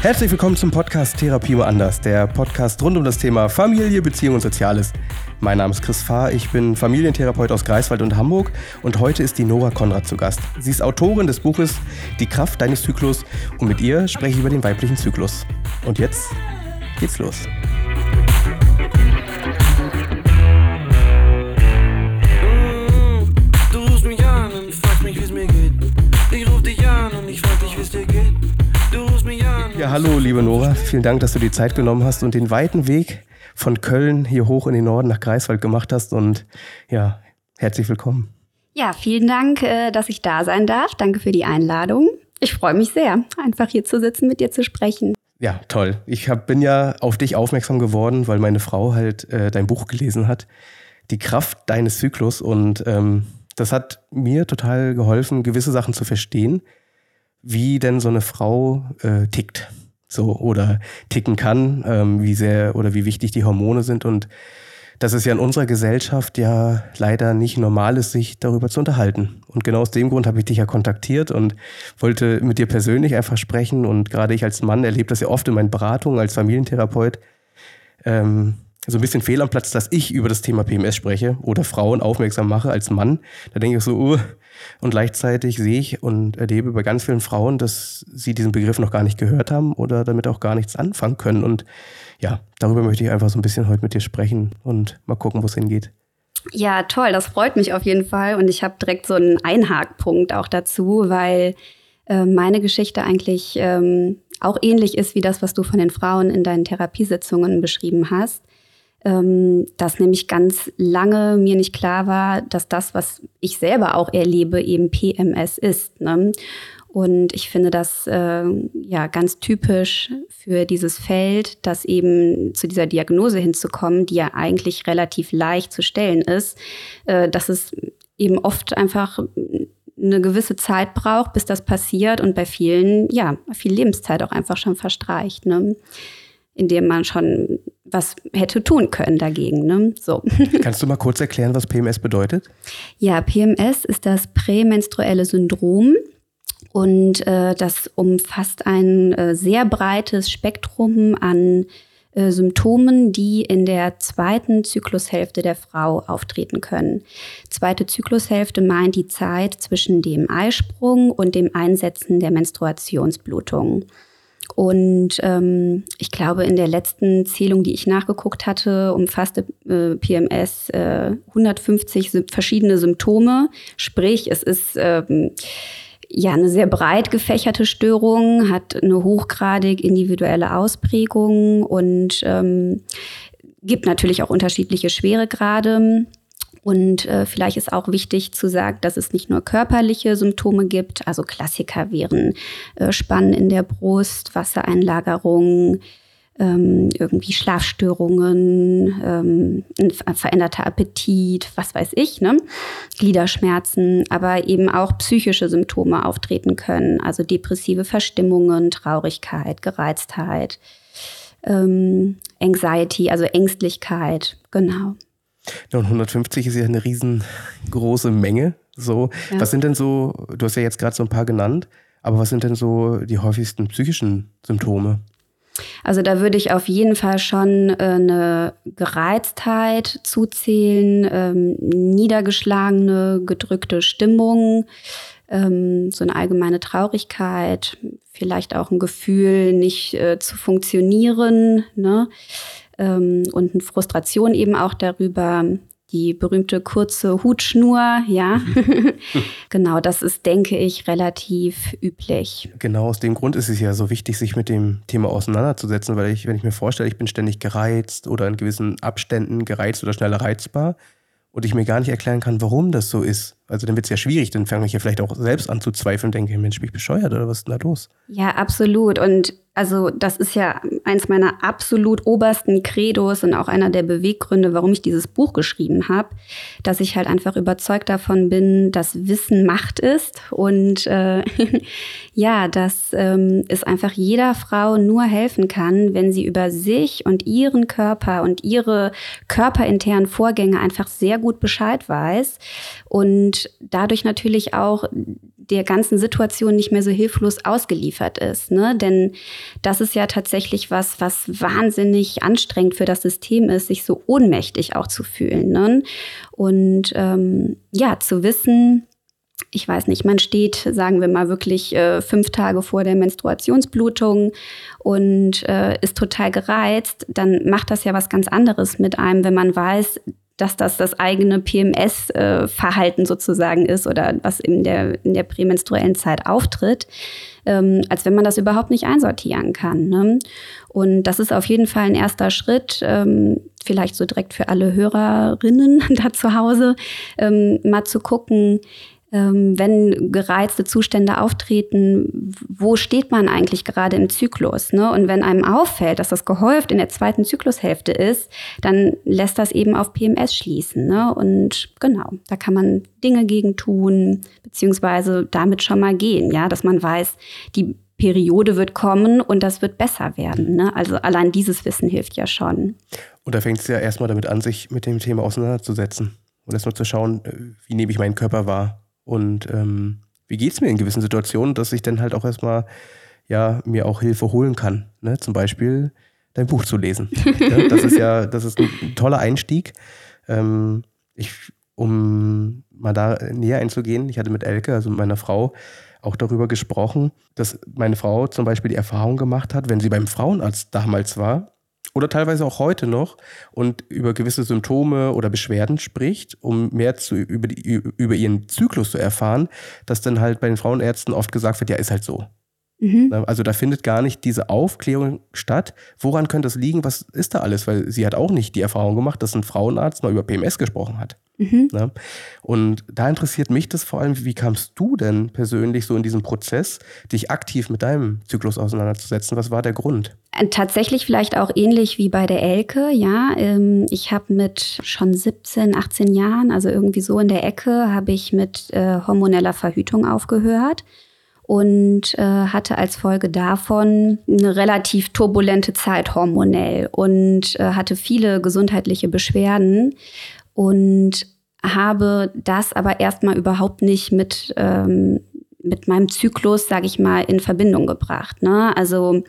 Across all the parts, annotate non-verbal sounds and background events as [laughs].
Herzlich willkommen zum Podcast Therapie mal anders, der Podcast rund um das Thema Familie, Beziehung und Soziales. Mein Name ist Chris Fahr, ich bin Familientherapeut aus Greifswald und Hamburg und heute ist die Nora Konrad zu Gast. Sie ist Autorin des Buches Die Kraft deines Zyklus und mit ihr spreche ich über den weiblichen Zyklus. Und jetzt geht's los. Ja, hallo, liebe Nora. Vielen Dank, dass du die Zeit genommen hast und den weiten Weg von Köln hier hoch in den Norden nach Greifswald gemacht hast. Und ja, herzlich willkommen. Ja, vielen Dank, äh, dass ich da sein darf. Danke für die Einladung. Ich freue mich sehr, einfach hier zu sitzen, mit dir zu sprechen. Ja, toll. Ich hab, bin ja auf dich aufmerksam geworden, weil meine Frau halt äh, dein Buch gelesen hat. Die Kraft deines Zyklus. Und ähm, das hat mir total geholfen, gewisse Sachen zu verstehen, wie denn so eine Frau äh, tickt. So, oder ticken kann, ähm, wie sehr oder wie wichtig die Hormone sind. Und dass es ja in unserer Gesellschaft ja leider nicht normal ist, sich darüber zu unterhalten. Und genau aus dem Grund habe ich dich ja kontaktiert und wollte mit dir persönlich einfach sprechen. Und gerade ich als Mann erlebe das ja oft in meinen Beratungen als Familientherapeut. Ähm, so ein bisschen fehl am Platz, dass ich über das Thema PMS spreche oder Frauen aufmerksam mache als Mann. Da denke ich so, uh, und gleichzeitig sehe ich und erlebe bei ganz vielen Frauen, dass sie diesen Begriff noch gar nicht gehört haben oder damit auch gar nichts anfangen können. Und ja, darüber möchte ich einfach so ein bisschen heute mit dir sprechen und mal gucken, wo es hingeht. Ja, toll, das freut mich auf jeden Fall. Und ich habe direkt so einen Einhakpunkt auch dazu, weil äh, meine Geschichte eigentlich ähm, auch ähnlich ist wie das, was du von den Frauen in deinen Therapiesitzungen beschrieben hast. Ähm, dass nämlich ganz lange mir nicht klar war, dass das, was ich selber auch erlebe, eben PMS ist. Ne? Und ich finde das äh, ja ganz typisch für dieses Feld, dass eben zu dieser Diagnose hinzukommen, die ja eigentlich relativ leicht zu stellen ist, äh, dass es eben oft einfach eine gewisse Zeit braucht, bis das passiert und bei vielen, ja, viel Lebenszeit auch einfach schon verstreicht, ne? Indem man schon was hätte tun können dagegen. Ne? So. [laughs] Kannst du mal kurz erklären, was PMS bedeutet? Ja, PMS ist das prämenstruelle Syndrom. Und äh, das umfasst ein äh, sehr breites Spektrum an äh, Symptomen, die in der zweiten Zyklushälfte der Frau auftreten können. Zweite Zyklushälfte meint die Zeit zwischen dem Eisprung und dem Einsetzen der Menstruationsblutung. Und ähm, ich glaube, in der letzten Zählung, die ich nachgeguckt hatte, umfasste äh, PMS äh, 150 verschiedene Symptome. Sprich, es ist ähm, ja eine sehr breit gefächerte Störung, hat eine hochgradig individuelle Ausprägung und ähm, gibt natürlich auch unterschiedliche Schweregrade. Und äh, vielleicht ist auch wichtig zu sagen, dass es nicht nur körperliche Symptome gibt. Also Klassiker wären äh, Spannen in der Brust, Wassereinlagerung, ähm, irgendwie Schlafstörungen, ähm, ein veränderter Appetit, was weiß ich, ne? Gliederschmerzen, aber eben auch psychische Symptome auftreten können, also depressive Verstimmungen, Traurigkeit, Gereiztheit, ähm, Anxiety, also Ängstlichkeit, genau. Ja, und 150 ist ja eine riesengroße Menge. So, ja. was sind denn so, du hast ja jetzt gerade so ein paar genannt, aber was sind denn so die häufigsten psychischen Symptome? Also da würde ich auf jeden Fall schon äh, eine Gereiztheit zuzählen, ähm, niedergeschlagene, gedrückte Stimmung, ähm, so eine allgemeine Traurigkeit, vielleicht auch ein Gefühl, nicht äh, zu funktionieren. Ne? Ähm, und eine Frustration eben auch darüber, die berühmte kurze Hutschnur, ja. [laughs] genau, das ist, denke ich, relativ üblich. Genau, aus dem Grund ist es ja so wichtig, sich mit dem Thema auseinanderzusetzen, weil ich, wenn ich mir vorstelle, ich bin ständig gereizt oder in gewissen Abständen gereizt oder schneller reizbar und ich mir gar nicht erklären kann, warum das so ist. Also dann wird es ja schwierig, dann fange ich ja vielleicht auch selbst an zu zweifeln, denke, Mensch, bin ich bescheuert oder was ist denn da los? Ja, absolut. Und Also das ist ja eins meiner absolut obersten Credos und auch einer der Beweggründe, warum ich dieses Buch geschrieben habe, dass ich halt einfach überzeugt davon bin, dass Wissen Macht ist und äh, [laughs] ja, dass ähm, es einfach jeder Frau nur helfen kann, wenn sie über sich und ihren Körper und ihre körperinternen Vorgänge einfach sehr gut Bescheid weiß und dadurch natürlich auch der ganzen Situation nicht mehr so hilflos ausgeliefert ist. Ne? Denn das ist ja tatsächlich was, was wahnsinnig anstrengend für das System ist, sich so ohnmächtig auch zu fühlen. Ne? Und ähm, ja, zu wissen, ich weiß nicht, man steht, sagen wir mal, wirklich äh, fünf Tage vor der Menstruationsblutung und äh, ist total gereizt, dann macht das ja was ganz anderes mit einem, wenn man weiß, dass das das eigene PMS-Verhalten sozusagen ist oder was in der, in der prämenstruellen Zeit auftritt, ähm, als wenn man das überhaupt nicht einsortieren kann. Ne? Und das ist auf jeden Fall ein erster Schritt, ähm, vielleicht so direkt für alle Hörerinnen [laughs] da zu Hause, ähm, mal zu gucken, wenn gereizte Zustände auftreten, wo steht man eigentlich gerade im Zyklus? Ne? Und wenn einem auffällt, dass das gehäuft in der zweiten Zyklushälfte ist, dann lässt das eben auf PMS schließen. Ne? Und genau, da kann man Dinge gegen tun, beziehungsweise damit schon mal gehen, ja, dass man weiß, die Periode wird kommen und das wird besser werden. Ne? Also allein dieses Wissen hilft ja schon. Und da fängt es ja erstmal damit an, sich mit dem Thema auseinanderzusetzen und erstmal zu schauen, äh, wie nehme ich meinen Körper wahr und ähm, wie geht es mir in gewissen Situationen, dass ich dann halt auch erstmal ja, mir auch Hilfe holen kann. Ne? Zum Beispiel dein Buch zu lesen. [laughs] ja, das ist ja, das ist ein toller Einstieg. Ähm, ich, um mal da näher einzugehen, ich hatte mit Elke, also mit meiner Frau, auch darüber gesprochen, dass meine Frau zum Beispiel die Erfahrung gemacht hat, wenn sie beim Frauenarzt damals war, oder teilweise auch heute noch und über gewisse Symptome oder Beschwerden spricht, um mehr zu, über, die, über ihren Zyklus zu erfahren, dass dann halt bei den Frauenärzten oft gesagt wird, ja, ist halt so. Mhm. Ne, also da findet gar nicht diese Aufklärung statt. Woran könnte das liegen? Was ist da alles? Weil sie hat auch nicht die Erfahrung gemacht, dass ein Frauenarzt mal über PMS gesprochen hat. Mhm. Ne? Und da interessiert mich das vor allem, wie kamst du denn persönlich so in diesem Prozess, dich aktiv mit deinem Zyklus auseinanderzusetzen? Was war der Grund? Äh, tatsächlich vielleicht auch ähnlich wie bei der Elke, ja. Ähm, ich habe mit schon 17, 18 Jahren, also irgendwie so in der Ecke, habe ich mit äh, hormoneller Verhütung aufgehört und äh, hatte als Folge davon eine relativ turbulente Zeit hormonell und äh, hatte viele gesundheitliche Beschwerden und habe das aber erstmal überhaupt nicht mit ähm, mit meinem Zyklus, sage ich mal, in Verbindung gebracht. Ne? Also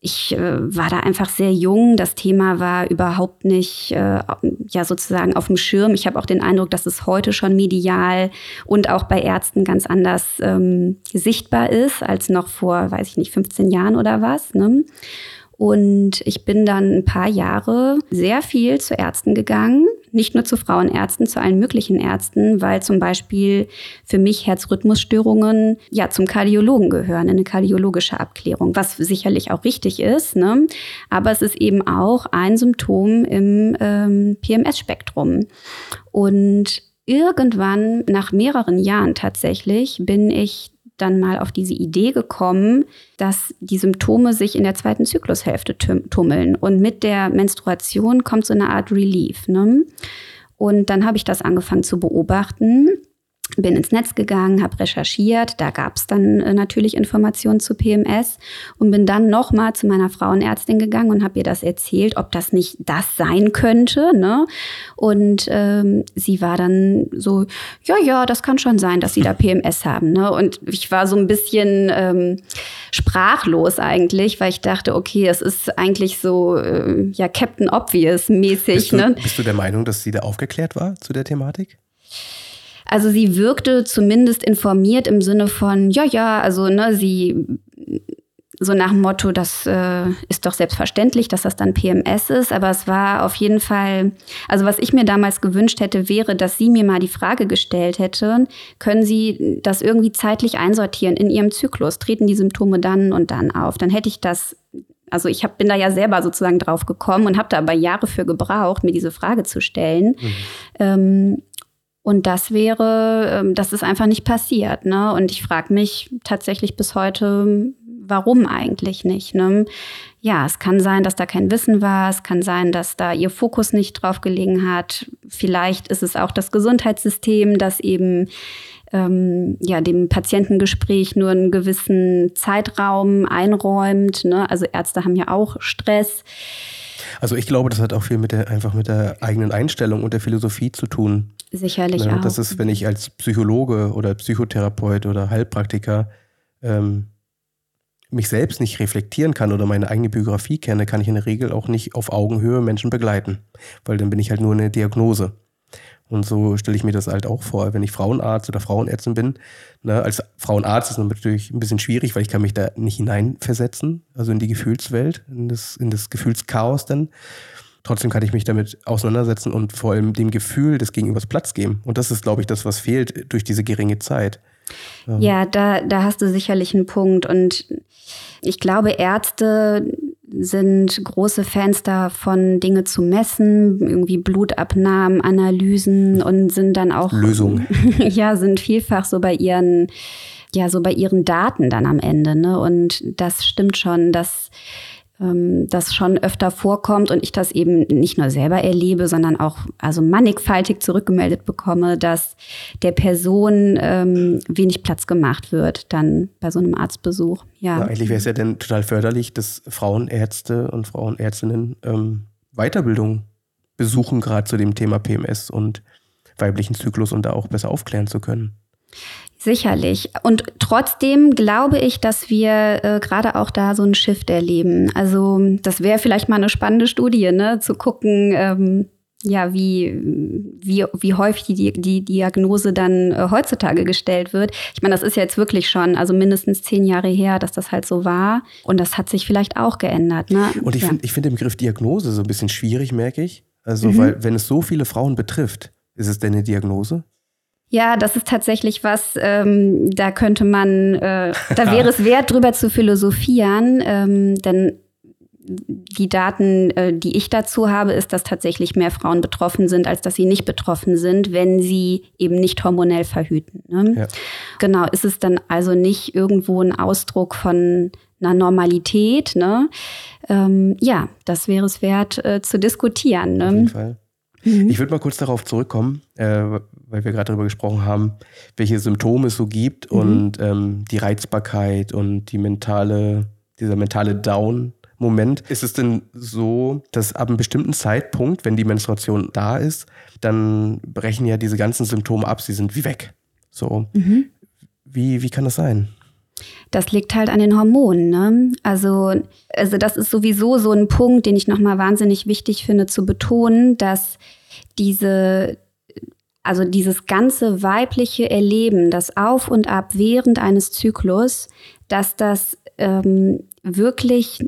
ich äh, war da einfach sehr jung. Das Thema war überhaupt nicht äh, ja sozusagen auf dem Schirm. Ich habe auch den Eindruck, dass es heute schon medial und auch bei Ärzten ganz anders ähm, sichtbar ist als noch vor, weiß ich nicht, 15 Jahren oder was. Ne? Und ich bin dann ein paar Jahre sehr viel zu Ärzten gegangen, nicht nur zu Frauenärzten, zu allen möglichen Ärzten, weil zum Beispiel für mich Herzrhythmusstörungen ja zum Kardiologen gehören, eine kardiologische Abklärung, was sicherlich auch richtig ist. Ne? Aber es ist eben auch ein Symptom im ähm, PMS-Spektrum. Und irgendwann, nach mehreren Jahren tatsächlich, bin ich dann mal auf diese Idee gekommen, dass die Symptome sich in der zweiten Zyklushälfte tummeln. Und mit der Menstruation kommt so eine Art Relief. Ne? Und dann habe ich das angefangen zu beobachten bin ins Netz gegangen, habe recherchiert, da gab es dann äh, natürlich Informationen zu PMS und bin dann nochmal zu meiner Frauenärztin gegangen und habe ihr das erzählt, ob das nicht das sein könnte. Ne? Und ähm, sie war dann so, ja, ja, das kann schon sein, dass sie da PMS haben. Ne? Und ich war so ein bisschen ähm, sprachlos eigentlich, weil ich dachte, okay, es ist eigentlich so, äh, ja, Captain Obvious mäßig. Bist du, ne? bist du der Meinung, dass sie da aufgeklärt war zu der Thematik? Also sie wirkte zumindest informiert im Sinne von, ja, ja, also ne, sie so nach dem Motto, das äh, ist doch selbstverständlich, dass das dann PMS ist. Aber es war auf jeden Fall, also was ich mir damals gewünscht hätte, wäre, dass sie mir mal die Frage gestellt hätte, können Sie das irgendwie zeitlich einsortieren in Ihrem Zyklus? Treten die Symptome dann und dann auf? Dann hätte ich das also ich hab, bin da ja selber sozusagen drauf gekommen und habe da aber Jahre für gebraucht, mir diese Frage zu stellen. Mhm. Ähm, und das wäre, ähm, das ist einfach nicht passiert. Ne? Und ich frage mich tatsächlich bis heute, warum eigentlich nicht? Ne? Ja, es kann sein, dass da kein Wissen war, es kann sein, dass da ihr Fokus nicht drauf gelegen hat. Vielleicht ist es auch das Gesundheitssystem, das eben ähm, ja, dem Patientengespräch nur einen gewissen Zeitraum einräumt. Ne? Also Ärzte haben ja auch Stress. Also ich glaube, das hat auch viel mit der einfach mit der eigenen Einstellung und der Philosophie zu tun. Sicherlich ne? auch. Das ist, wenn ich als Psychologe oder Psychotherapeut oder Heilpraktiker ähm, mich selbst nicht reflektieren kann oder meine eigene Biografie kenne, kann ich in der Regel auch nicht auf Augenhöhe Menschen begleiten, weil dann bin ich halt nur eine Diagnose. Und so stelle ich mir das halt auch vor, wenn ich Frauenarzt oder Frauenärztin bin. Ne, als Frauenarzt ist es natürlich ein bisschen schwierig, weil ich kann mich da nicht hineinversetzen, also in die Gefühlswelt, in das, in das Gefühlschaos dann. Trotzdem kann ich mich damit auseinandersetzen und vor allem dem Gefühl des Gegenübers Platz geben. Und das ist, glaube ich, das, was fehlt durch diese geringe Zeit. Ja, ja da, da hast du sicherlich einen Punkt. Und ich glaube, Ärzte sind große Fans davon, Dinge zu messen, irgendwie Blutabnahmen, Analysen und sind dann auch Lösungen. [laughs] ja, sind vielfach so bei ihren ja so bei ihren Daten dann am Ende, ne? Und das stimmt schon, dass ähm, das schon öfter vorkommt und ich das eben nicht nur selber erlebe, sondern auch also mannigfaltig zurückgemeldet bekomme, dass der Person ähm, wenig Platz gemacht wird dann bei so einem Arztbesuch. Ja, ja eigentlich wäre es ja dann total förderlich, dass Frauenärzte und Frauenärztinnen ähm, Weiterbildung besuchen, gerade zu dem Thema PMS und weiblichen Zyklus und da auch besser aufklären zu können. Sicherlich. Und trotzdem glaube ich, dass wir äh, gerade auch da so einen Shift erleben. Also das wäre vielleicht mal eine spannende Studie, ne? zu gucken, ähm, ja, wie, wie, wie häufig die, die Diagnose dann äh, heutzutage gestellt wird. Ich meine, das ist jetzt wirklich schon, also mindestens zehn Jahre her, dass das halt so war. Und das hat sich vielleicht auch geändert. Ne? Und ich ja. finde find den Begriff Diagnose so ein bisschen schwierig, merke ich. Also, mhm. weil wenn es so viele Frauen betrifft, ist es denn eine Diagnose? Ja, das ist tatsächlich was, ähm, da könnte man, äh, da wäre es [laughs] wert, drüber zu philosophieren, ähm, denn die Daten, äh, die ich dazu habe, ist, dass tatsächlich mehr Frauen betroffen sind, als dass sie nicht betroffen sind, wenn sie eben nicht hormonell verhüten. Ne? Ja. Genau, ist es dann also nicht irgendwo ein Ausdruck von einer Normalität? Ne? Ähm, ja, das wäre es wert äh, zu diskutieren. Ne? Auf jeden Fall. Mhm. Ich würde mal kurz darauf zurückkommen, äh, weil wir gerade darüber gesprochen haben, welche Symptome es so gibt mhm. und ähm, die Reizbarkeit und die mentale, dieser mentale Down. Moment. Ist es denn so, dass ab einem bestimmten Zeitpunkt, wenn die Menstruation da ist, dann brechen ja diese ganzen Symptome ab, sie sind wie weg. So. Mhm. Wie, wie kann das sein? Das liegt halt an den Hormonen. Ne? Also, also das ist sowieso so ein Punkt, den ich nochmal wahnsinnig wichtig finde zu betonen, dass diese, also dieses ganze weibliche Erleben, das Auf und Ab während eines Zyklus, dass das ähm, wirklich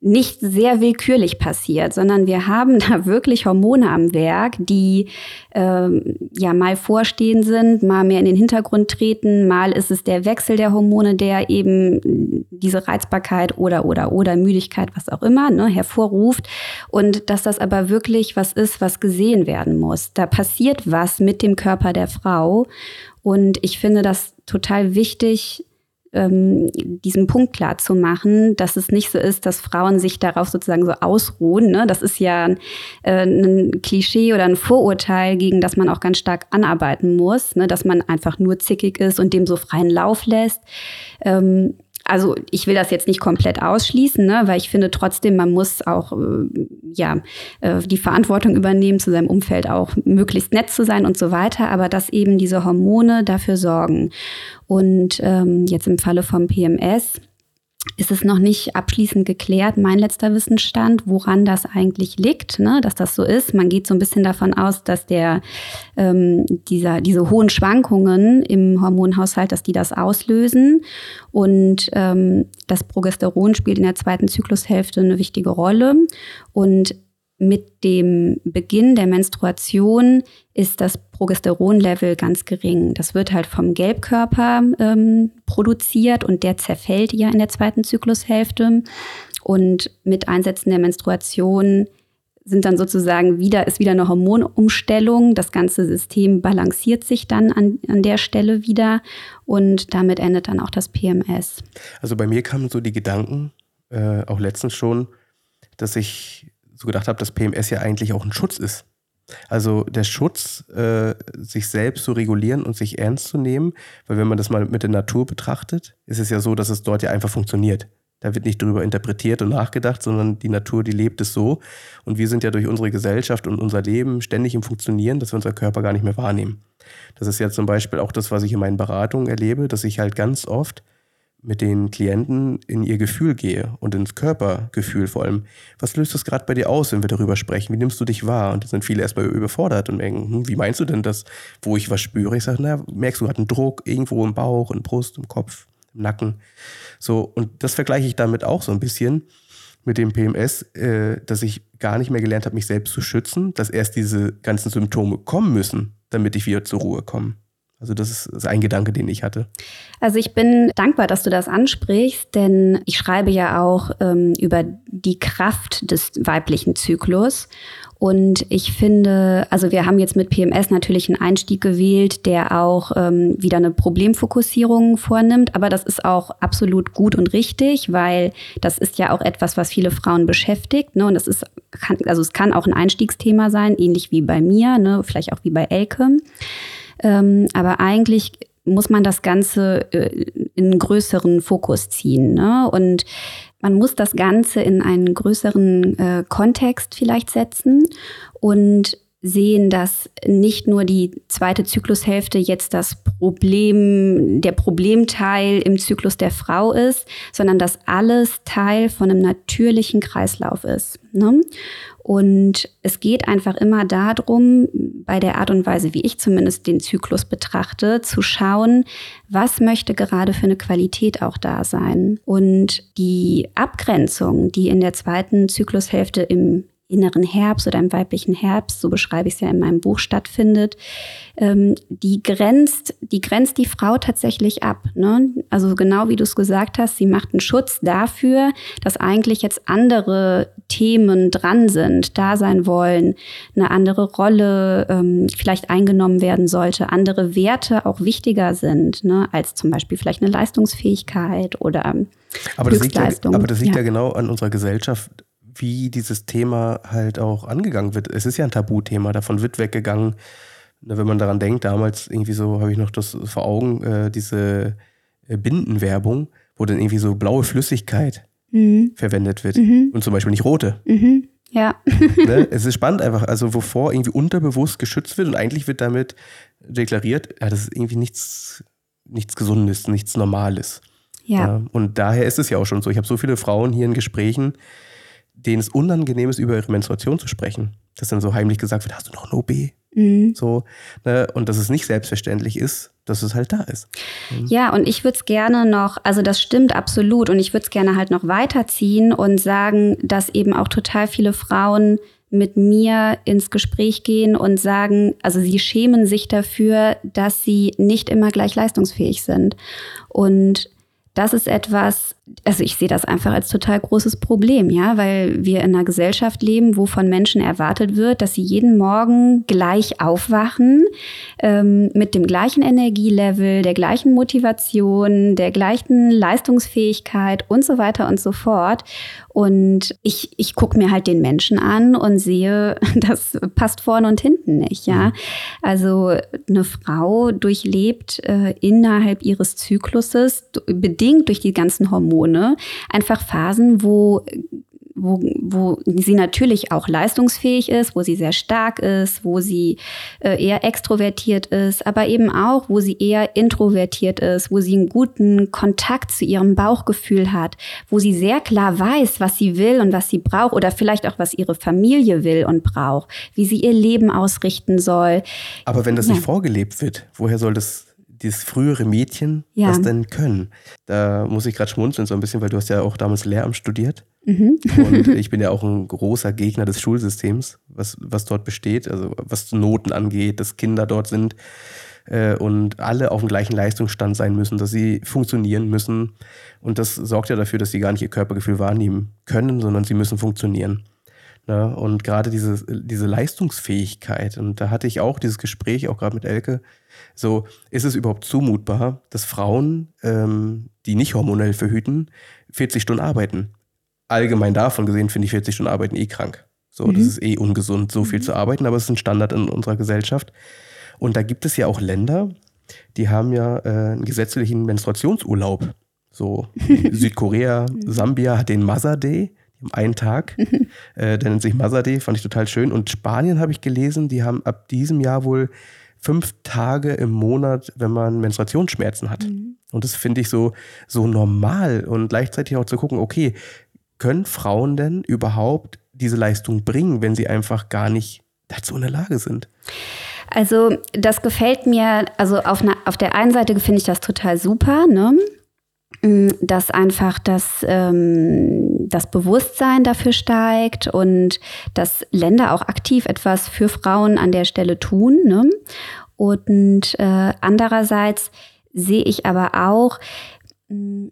nicht sehr willkürlich passiert, sondern wir haben [laughs] da wirklich Hormone am Werk, die ähm, ja mal vorstehen sind, mal mehr in den Hintergrund treten, mal ist es der Wechsel der Hormone, der eben diese Reizbarkeit oder oder oder Müdigkeit, was auch immer, ne, hervorruft. Und dass das aber wirklich was ist, was gesehen werden muss. Da passiert was mit dem Körper der Frau. Und ich finde das total wichtig, ähm, diesen Punkt klar zu machen, dass es nicht so ist, dass Frauen sich darauf sozusagen so ausruhen. Ne? Das ist ja äh, ein Klischee oder ein Vorurteil, gegen das man auch ganz stark anarbeiten muss, ne? dass man einfach nur zickig ist und dem so freien Lauf lässt. Ähm, also ich will das jetzt nicht komplett ausschließen, ne, weil ich finde trotzdem, man muss auch äh, ja äh, die Verantwortung übernehmen, zu seinem Umfeld auch möglichst nett zu sein und so weiter, aber dass eben diese Hormone dafür sorgen. Und ähm, jetzt im Falle vom PMS ist es noch nicht abschließend geklärt, mein letzter Wissensstand, woran das eigentlich liegt, ne, dass das so ist. Man geht so ein bisschen davon aus, dass der, ähm, dieser, diese hohen Schwankungen im Hormonhaushalt, dass die das auslösen. Und ähm, das Progesteron spielt in der zweiten Zyklushälfte eine wichtige Rolle. Und mit dem Beginn der Menstruation ist das Progesteronlevel ganz gering. Das wird halt vom Gelbkörper ähm, produziert und der zerfällt ja in der zweiten Zyklushälfte. Und mit Einsetzen der Menstruation sind dann sozusagen wieder, ist wieder eine Hormonumstellung. Das ganze System balanciert sich dann an, an der Stelle wieder und damit endet dann auch das PMS. Also bei mir kamen so die Gedanken, äh, auch letztens schon, dass ich so gedacht habe, dass PMS ja eigentlich auch ein Schutz ist. Also der Schutz, äh, sich selbst zu regulieren und sich ernst zu nehmen, weil wenn man das mal mit der Natur betrachtet, ist es ja so, dass es dort ja einfach funktioniert. Da wird nicht drüber interpretiert und nachgedacht, sondern die Natur, die lebt es so. Und wir sind ja durch unsere Gesellschaft und unser Leben ständig im Funktionieren, dass wir unseren Körper gar nicht mehr wahrnehmen. Das ist ja zum Beispiel auch das, was ich in meinen Beratungen erlebe, dass ich halt ganz oft mit den Klienten in ihr Gefühl gehe und ins Körpergefühl vor allem. Was löst das gerade bei dir aus, wenn wir darüber sprechen? Wie nimmst du dich wahr? Und da sind viele erstmal überfordert und denken, hm, wie meinst du denn das, wo ich was spüre? Ich sage, na, merkst du gerade einen Druck irgendwo im Bauch, in Brust, im Kopf, im Nacken. So, und das vergleiche ich damit auch so ein bisschen mit dem PMS, äh, dass ich gar nicht mehr gelernt habe, mich selbst zu schützen, dass erst diese ganzen Symptome kommen müssen, damit ich wieder zur Ruhe komme. Also das ist, ein Gedanke, den ich hatte. Also ich bin dankbar, dass du das ansprichst, denn ich schreibe ja auch ähm, über die Kraft des weiblichen Zyklus. Und ich finde, also wir haben jetzt mit PMS natürlich einen Einstieg gewählt, der auch ähm, wieder eine Problemfokussierung vornimmt. Aber das ist auch absolut gut und richtig, weil das ist ja auch etwas, was viele Frauen beschäftigt. Ne? Und das ist, kann, also es kann auch ein Einstiegsthema sein, ähnlich wie bei mir, ne? vielleicht auch wie bei Elke. Ähm, aber eigentlich muss man das Ganze äh, in einen größeren Fokus ziehen. Ne? Und man muss das Ganze in einen größeren äh, Kontext vielleicht setzen und sehen, dass nicht nur die zweite Zyklushälfte jetzt das Problem, der Problemteil im Zyklus der Frau ist, sondern dass alles Teil von einem natürlichen Kreislauf ist. Ne? Und es geht einfach immer darum, bei der Art und Weise, wie ich zumindest den Zyklus betrachte, zu schauen, was möchte gerade für eine Qualität auch da sein. Und die Abgrenzung, die in der zweiten Zyklushälfte im inneren Herbst oder im weiblichen Herbst, so beschreibe ich es ja in meinem Buch, stattfindet, ähm, die grenzt, die grenzt die Frau tatsächlich ab. Ne? Also genau wie du es gesagt hast, sie macht einen Schutz dafür, dass eigentlich jetzt andere Themen dran sind, da sein wollen, eine andere Rolle ähm, vielleicht eingenommen werden sollte, andere Werte auch wichtiger sind, ne? als zum Beispiel vielleicht eine Leistungsfähigkeit oder aber das, liegt ja, aber das liegt ja. ja genau an unserer Gesellschaft wie dieses Thema halt auch angegangen wird. Es ist ja ein Tabuthema, davon wird weggegangen. Wenn man daran denkt, damals irgendwie so, habe ich noch das vor Augen, äh, diese äh, Bindenwerbung, wo dann irgendwie so blaue Flüssigkeit mhm. verwendet wird mhm. und zum Beispiel nicht rote. Mhm. Ja. [laughs] ne? Es ist spannend einfach, also wovor irgendwie unterbewusst geschützt wird und eigentlich wird damit deklariert, ja, das ist irgendwie nichts, nichts Gesundes, nichts Normales. Ja. ja. Und daher ist es ja auch schon so. Ich habe so viele Frauen hier in Gesprächen, denen es unangenehm ist, über ihre Menstruation zu sprechen. Dass dann so heimlich gesagt wird, hast du noch ein OB? Mhm. So, ne? Und dass es nicht selbstverständlich ist, dass es halt da ist. Mhm. Ja, und ich würde es gerne noch, also das stimmt absolut, und ich würde es gerne halt noch weiterziehen und sagen, dass eben auch total viele Frauen mit mir ins Gespräch gehen und sagen, also sie schämen sich dafür, dass sie nicht immer gleich leistungsfähig sind. Und das ist etwas, also ich sehe das einfach als total großes Problem, ja, weil wir in einer Gesellschaft leben, wo von Menschen erwartet wird, dass sie jeden Morgen gleich aufwachen, ähm, mit dem gleichen Energielevel, der gleichen Motivation, der gleichen Leistungsfähigkeit und so weiter und so fort. Und ich, ich gucke mir halt den Menschen an und sehe, [laughs] das passt vorne und hinten nicht, ja. Mhm. Also eine Frau durchlebt äh, innerhalb ihres Zykluses, bedingt durch die ganzen Hormone, einfach Phasen, wo wo, wo sie natürlich auch leistungsfähig ist, wo sie sehr stark ist, wo sie äh, eher extrovertiert ist, aber eben auch, wo sie eher introvertiert ist, wo sie einen guten Kontakt zu ihrem Bauchgefühl hat, wo sie sehr klar weiß, was sie will und was sie braucht oder vielleicht auch, was ihre Familie will und braucht, wie sie ihr Leben ausrichten soll. Aber wenn das ja. nicht vorgelebt wird, woher soll das dieses frühere Mädchen ja. das denn können? Da muss ich gerade schmunzeln so ein bisschen, weil du hast ja auch damals Lehramt studiert. Mhm. Und [laughs] ich bin ja auch ein großer Gegner des Schulsystems, was, was dort besteht, also was Noten angeht, dass Kinder dort sind äh, und alle auf dem gleichen Leistungsstand sein müssen, dass sie funktionieren müssen. Und das sorgt ja dafür, dass sie gar nicht ihr Körpergefühl wahrnehmen können, sondern sie müssen funktionieren. Ne? Und gerade diese, diese Leistungsfähigkeit, und da hatte ich auch dieses Gespräch, auch gerade mit Elke, so, ist es überhaupt zumutbar, dass Frauen, ähm, die nicht hormonell verhüten, 40 Stunden arbeiten? Allgemein davon gesehen finde ich 40 Stunden arbeiten eh krank. So, mhm. das ist eh ungesund, so viel mhm. zu arbeiten, aber es ist ein Standard in unserer Gesellschaft. Und da gibt es ja auch Länder, die haben ja äh, einen gesetzlichen Menstruationsurlaub. So [laughs] Südkorea, mhm. Sambia hat den Mother Day einen Tag. äh, der nennt sich Mazade, fand ich total schön. Und Spanien habe ich gelesen, die haben ab diesem Jahr wohl fünf Tage im Monat, wenn man Menstruationsschmerzen hat. Mhm. Und das finde ich so, so normal und gleichzeitig auch zu gucken, okay, können Frauen denn überhaupt diese Leistung bringen, wenn sie einfach gar nicht dazu in der Lage sind? Also das gefällt mir, also auf, eine, auf der einen Seite finde ich das total super, ne? Mm, dass einfach das, ähm, das Bewusstsein dafür steigt und dass Länder auch aktiv etwas für Frauen an der Stelle tun. Ne? Und äh, andererseits sehe ich aber auch,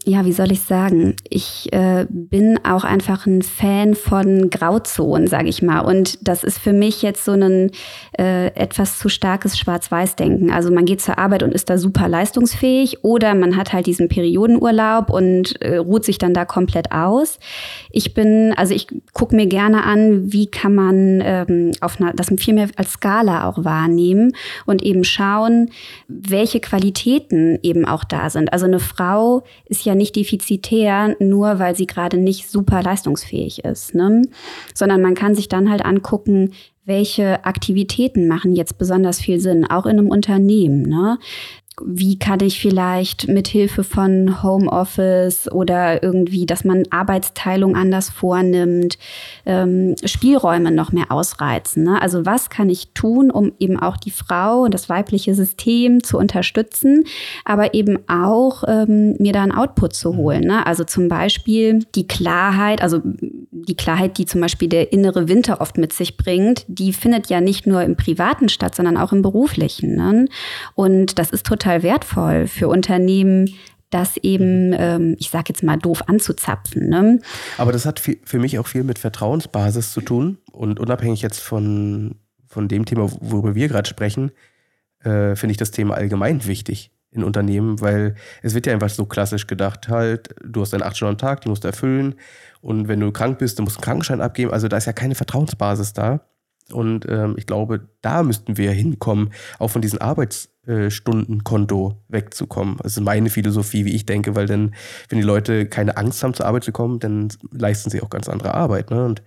ja, wie soll ich sagen? Ich äh, bin auch einfach ein Fan von Grauzonen, sage ich mal. Und das ist für mich jetzt so ein äh, etwas zu starkes Schwarz-Weiß-Denken. Also man geht zur Arbeit und ist da super leistungsfähig oder man hat halt diesen Periodenurlaub und äh, ruht sich dann da komplett aus. Ich bin, also ich gucke mir gerne an, wie kann man ähm, auf einer, das viel mehr als Skala auch wahrnehmen und eben schauen, welche Qualitäten eben auch da sind. Also eine Frau ist ja nicht defizitär, nur weil sie gerade nicht super leistungsfähig ist, ne? sondern man kann sich dann halt angucken, welche Aktivitäten machen jetzt besonders viel Sinn, auch in einem Unternehmen. Ne? Wie kann ich vielleicht mit Hilfe von Homeoffice oder irgendwie, dass man Arbeitsteilung anders vornimmt, ähm, Spielräume noch mehr ausreizen. Ne? Also was kann ich tun, um eben auch die Frau und das weibliche System zu unterstützen, aber eben auch ähm, mir da einen Output zu holen. Ne? Also zum Beispiel die Klarheit, also die Klarheit, die zum Beispiel der innere Winter oft mit sich bringt, die findet ja nicht nur im Privaten statt, sondern auch im Beruflichen. Ne? Und das ist total total wertvoll für Unternehmen, das eben, ähm, ich sage jetzt mal, doof anzuzapfen. Ne? Aber das hat für mich auch viel mit Vertrauensbasis zu tun. Und unabhängig jetzt von, von dem Thema, worüber wir gerade sprechen, äh, finde ich das Thema allgemein wichtig in Unternehmen, weil es wird ja einfach so klassisch gedacht, halt, du hast einen 8 Stunden Tag, die musst du erfüllen. Und wenn du krank bist, du musst einen Krankenschein abgeben. Also da ist ja keine Vertrauensbasis da. Und ähm, ich glaube, da müssten wir hinkommen, auch von diesem Arbeitsstundenkonto wegzukommen. Das ist meine Philosophie, wie ich denke, weil dann, wenn die Leute keine Angst haben, zur Arbeit zu kommen, dann leisten sie auch ganz andere Arbeit. Ne? Und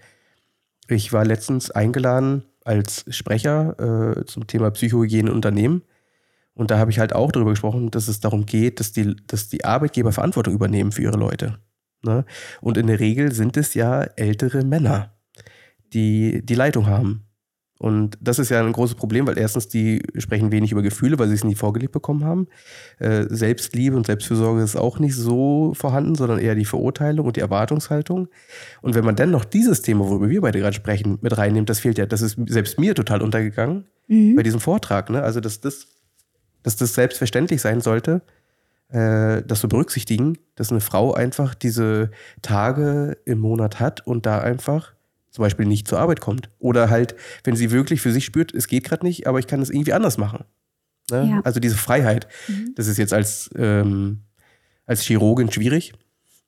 ich war letztens eingeladen als Sprecher äh, zum Thema Psychohygiene Unternehmen. Und da habe ich halt auch darüber gesprochen, dass es darum geht, dass die, dass die Arbeitgeber Verantwortung übernehmen für ihre Leute. Ne? Und in der Regel sind es ja ältere Männer, die die Leitung haben. Und das ist ja ein großes Problem, weil erstens, die sprechen wenig über Gefühle, weil sie es nie vorgelebt bekommen haben. Äh, Selbstliebe und Selbstfürsorge ist auch nicht so vorhanden, sondern eher die Verurteilung und die Erwartungshaltung. Und wenn man dann noch dieses Thema, worüber wir beide gerade sprechen, mit reinnimmt, das fehlt ja, das ist selbst mir total untergegangen mhm. bei diesem Vortrag. Ne? Also, dass das, dass das selbstverständlich sein sollte, äh, das zu berücksichtigen, dass eine Frau einfach diese Tage im Monat hat und da einfach zum Beispiel nicht zur Arbeit kommt. Oder halt, wenn sie wirklich für sich spürt, es geht gerade nicht, aber ich kann es irgendwie anders machen. Ne? Ja. Also diese Freiheit. Mhm. Das ist jetzt als, ähm, als Chirurgin schwierig.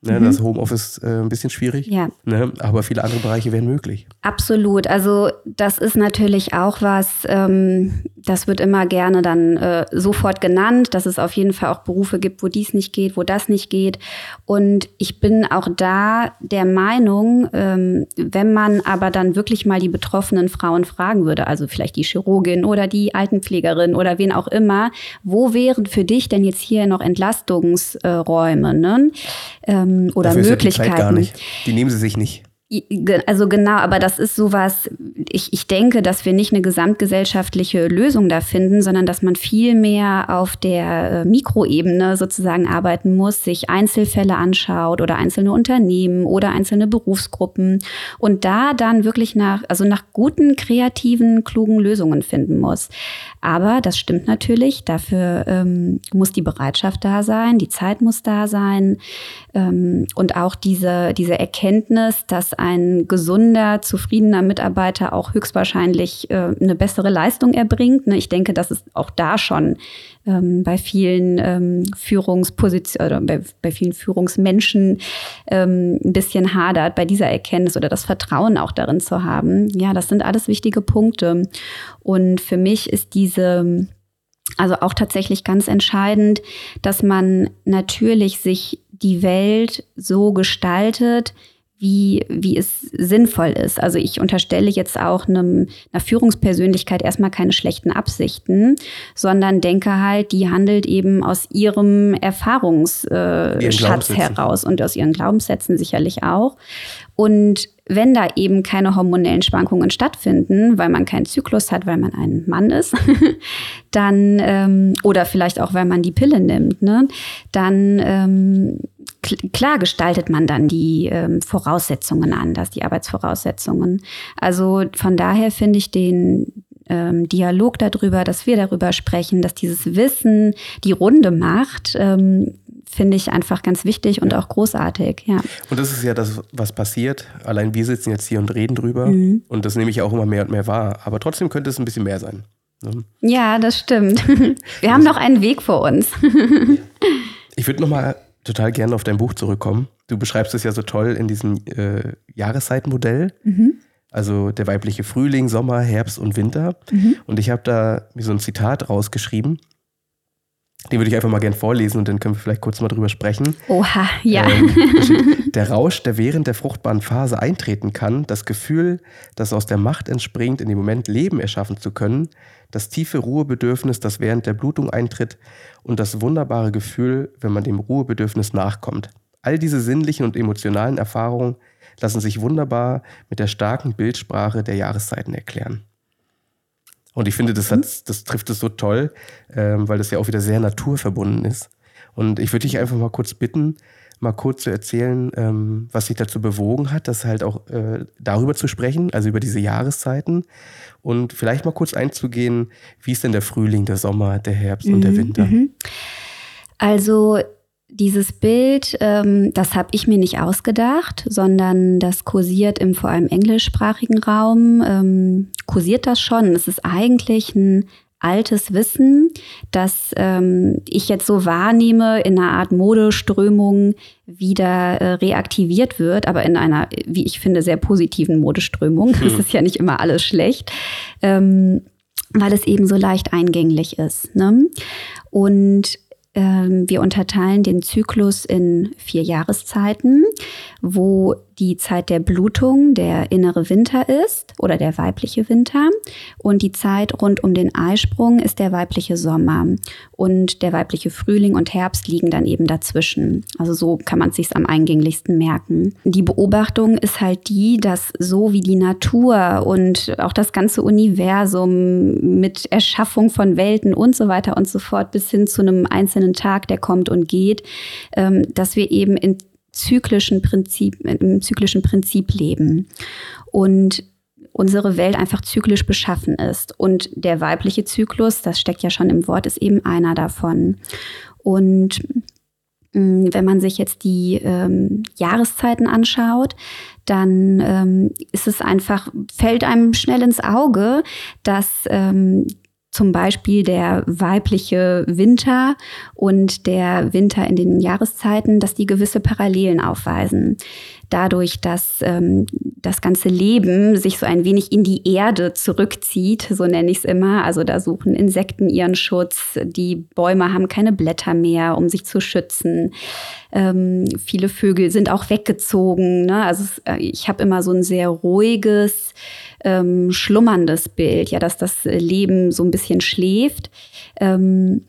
Ne, mhm. Das Homeoffice äh, ein bisschen schwierig. Ja. Ne, aber viele andere Bereiche wären möglich. Absolut. Also das ist natürlich auch was, ähm, das wird immer gerne dann äh, sofort genannt, dass es auf jeden Fall auch Berufe gibt, wo dies nicht geht, wo das nicht geht. Und ich bin auch da der Meinung, ähm, wenn man aber dann wirklich mal die betroffenen Frauen fragen würde, also vielleicht die Chirurgin oder die Altenpflegerin oder wen auch immer, wo wären für dich denn jetzt hier noch Entlastungsräume? Ne? Ähm, ähm, oder Dafür Möglichkeiten. Ist ja die, Zeit gar nicht. die nehmen sie sich nicht. Also genau, aber das ist sowas, ich, ich denke, dass wir nicht eine gesamtgesellschaftliche Lösung da finden, sondern dass man viel mehr auf der äh, Mikroebene sozusagen arbeiten muss, sich Einzelfälle anschaut oder einzelne Unternehmen oder einzelne Berufsgruppen und da dann wirklich nach, also nach guten, kreativen, klugen Lösungen finden muss. Aber das stimmt natürlich, dafür ähm, muss die Bereitschaft da sein, die Zeit muss da sein ähm, und auch diese, diese Erkenntnis, dass ein gesunder, zufriedener Mitarbeiter auch höchstwahrscheinlich äh, eine bessere Leistung erbringt. Ne? Ich denke, dass es auch da schon ähm, bei vielen ähm, Führungspositionen oder bei, bei, vielen Führungsmenschen ähm, ein bisschen hadert bei dieser Erkenntnis oder das Vertrauen auch darin zu haben. Ja, das sind alles wichtige Punkte. Und für mich ist diese also auch tatsächlich ganz entscheidend, dass man natürlich sich die Welt so gestaltet, wie, wie es sinnvoll ist. Also ich unterstelle jetzt auch einem, einer Führungspersönlichkeit erstmal keine schlechten Absichten, sondern denke halt, die handelt eben aus ihrem Erfahrungsschatz äh, heraus und aus ihren Glaubenssätzen sicherlich auch. Und wenn da eben keine hormonellen Schwankungen stattfinden, weil man keinen Zyklus hat, weil man ein Mann ist, [laughs] dann ähm, oder vielleicht auch, weil man die Pille nimmt, ne, dann ähm, klar gestaltet man dann die ähm, Voraussetzungen anders, die Arbeitsvoraussetzungen. Also von daher finde ich den ähm, Dialog darüber, dass wir darüber sprechen, dass dieses Wissen die Runde macht, ähm, finde ich einfach ganz wichtig und auch großartig, ja. Und das ist ja das, was passiert. Allein wir sitzen jetzt hier und reden drüber. Mhm. Und das nehme ich auch immer mehr und mehr wahr. Aber trotzdem könnte es ein bisschen mehr sein. Ne? Ja, das stimmt. [laughs] Wir haben noch einen Weg vor uns. [laughs] Ich würde noch mal total gerne auf dein Buch zurückkommen. Du beschreibst es ja so toll in diesem äh, Jahreszeitenmodell. Mhm. Also der weibliche Frühling, Sommer, Herbst und Winter. Mhm. Und ich habe da mir so ein Zitat rausgeschrieben. Den würde ich einfach mal gern vorlesen und dann können wir vielleicht kurz mal drüber sprechen. Oha, ja. Ähm, [laughs] der Rausch, der während der fruchtbaren Phase eintreten kann, das Gefühl, das aus der Macht entspringt, in dem Moment Leben erschaffen zu können, das tiefe Ruhebedürfnis, das während der Blutung eintritt und das wunderbare Gefühl, wenn man dem Ruhebedürfnis nachkommt. All diese sinnlichen und emotionalen Erfahrungen lassen sich wunderbar mit der starken Bildsprache der Jahreszeiten erklären. Und ich finde, das, hat, das trifft es so toll, ähm, weil das ja auch wieder sehr naturverbunden ist. Und ich würde dich einfach mal kurz bitten, mal kurz zu erzählen, ähm, was sich dazu bewogen hat, das halt auch äh, darüber zu sprechen, also über diese Jahreszeiten und vielleicht mal kurz einzugehen, wie ist denn der Frühling, der Sommer, der Herbst mhm, und der mhm, Winter? Mhm. Also dieses Bild, ähm, das habe ich mir nicht ausgedacht, sondern das kursiert im vor allem englischsprachigen Raum, ähm, kursiert das schon. Es ist eigentlich ein altes Wissen, das ähm, ich jetzt so wahrnehme, in einer Art Modeströmung wieder äh, reaktiviert wird, aber in einer, wie ich finde, sehr positiven Modeströmung. [laughs] Es mhm. ist ja nicht immer alles schlecht, ähm, weil es eben so leicht eingänglich ist. Ne? Und ähm, wir unterteilen den Zyklus in vier Jahreszeiten, wo die Zeit der Blutung der innere Winter ist oder der weibliche Winter und die Zeit rund um den Eisprung ist der weibliche Sommer und der weibliche Frühling und Herbst liegen dann eben dazwischen. Also so kann man es sich am eingänglichsten merken. Die Beobachtung ist halt die, dass so wie die Natur und auch das ganze Universum mit Erschaffung von Welten und so weiter und so fort bis hin zu einem einzelnen Tag, der kommt und geht, ähm, dass wir eben in zyklischen Prinzip, im zyklischen Prinzip leben. Und unsere Welt einfach zyklisch beschaffen ist. Und der weibliche Zyklus, das steckt ja schon im Wort, ist eben einer davon. Und mm, wenn man sich jetzt die ähm, Jahreszeiten anschaut, dann ähm, ist es einfach, fällt einem schnell ins Auge, dass ähm, zum Beispiel der weibliche Winter und der Winter in den Jahreszeiten, dass die gewisse Parallelen aufweisen. Dadurch, dass ähm, das ganze Leben sich so ein wenig in die Erde zurückzieht, so nenne ich es immer. Also da suchen Insekten ihren Schutz, die Bäume haben keine Blätter mehr, um sich zu schützen. Ähm, viele Vögel sind auch weggezogen. Ne? Also äh, ich habe immer so ein sehr ruhiges, ähm, schlummerndes Bild, ja, dass das Leben so ein bisschen schläft. Ähm,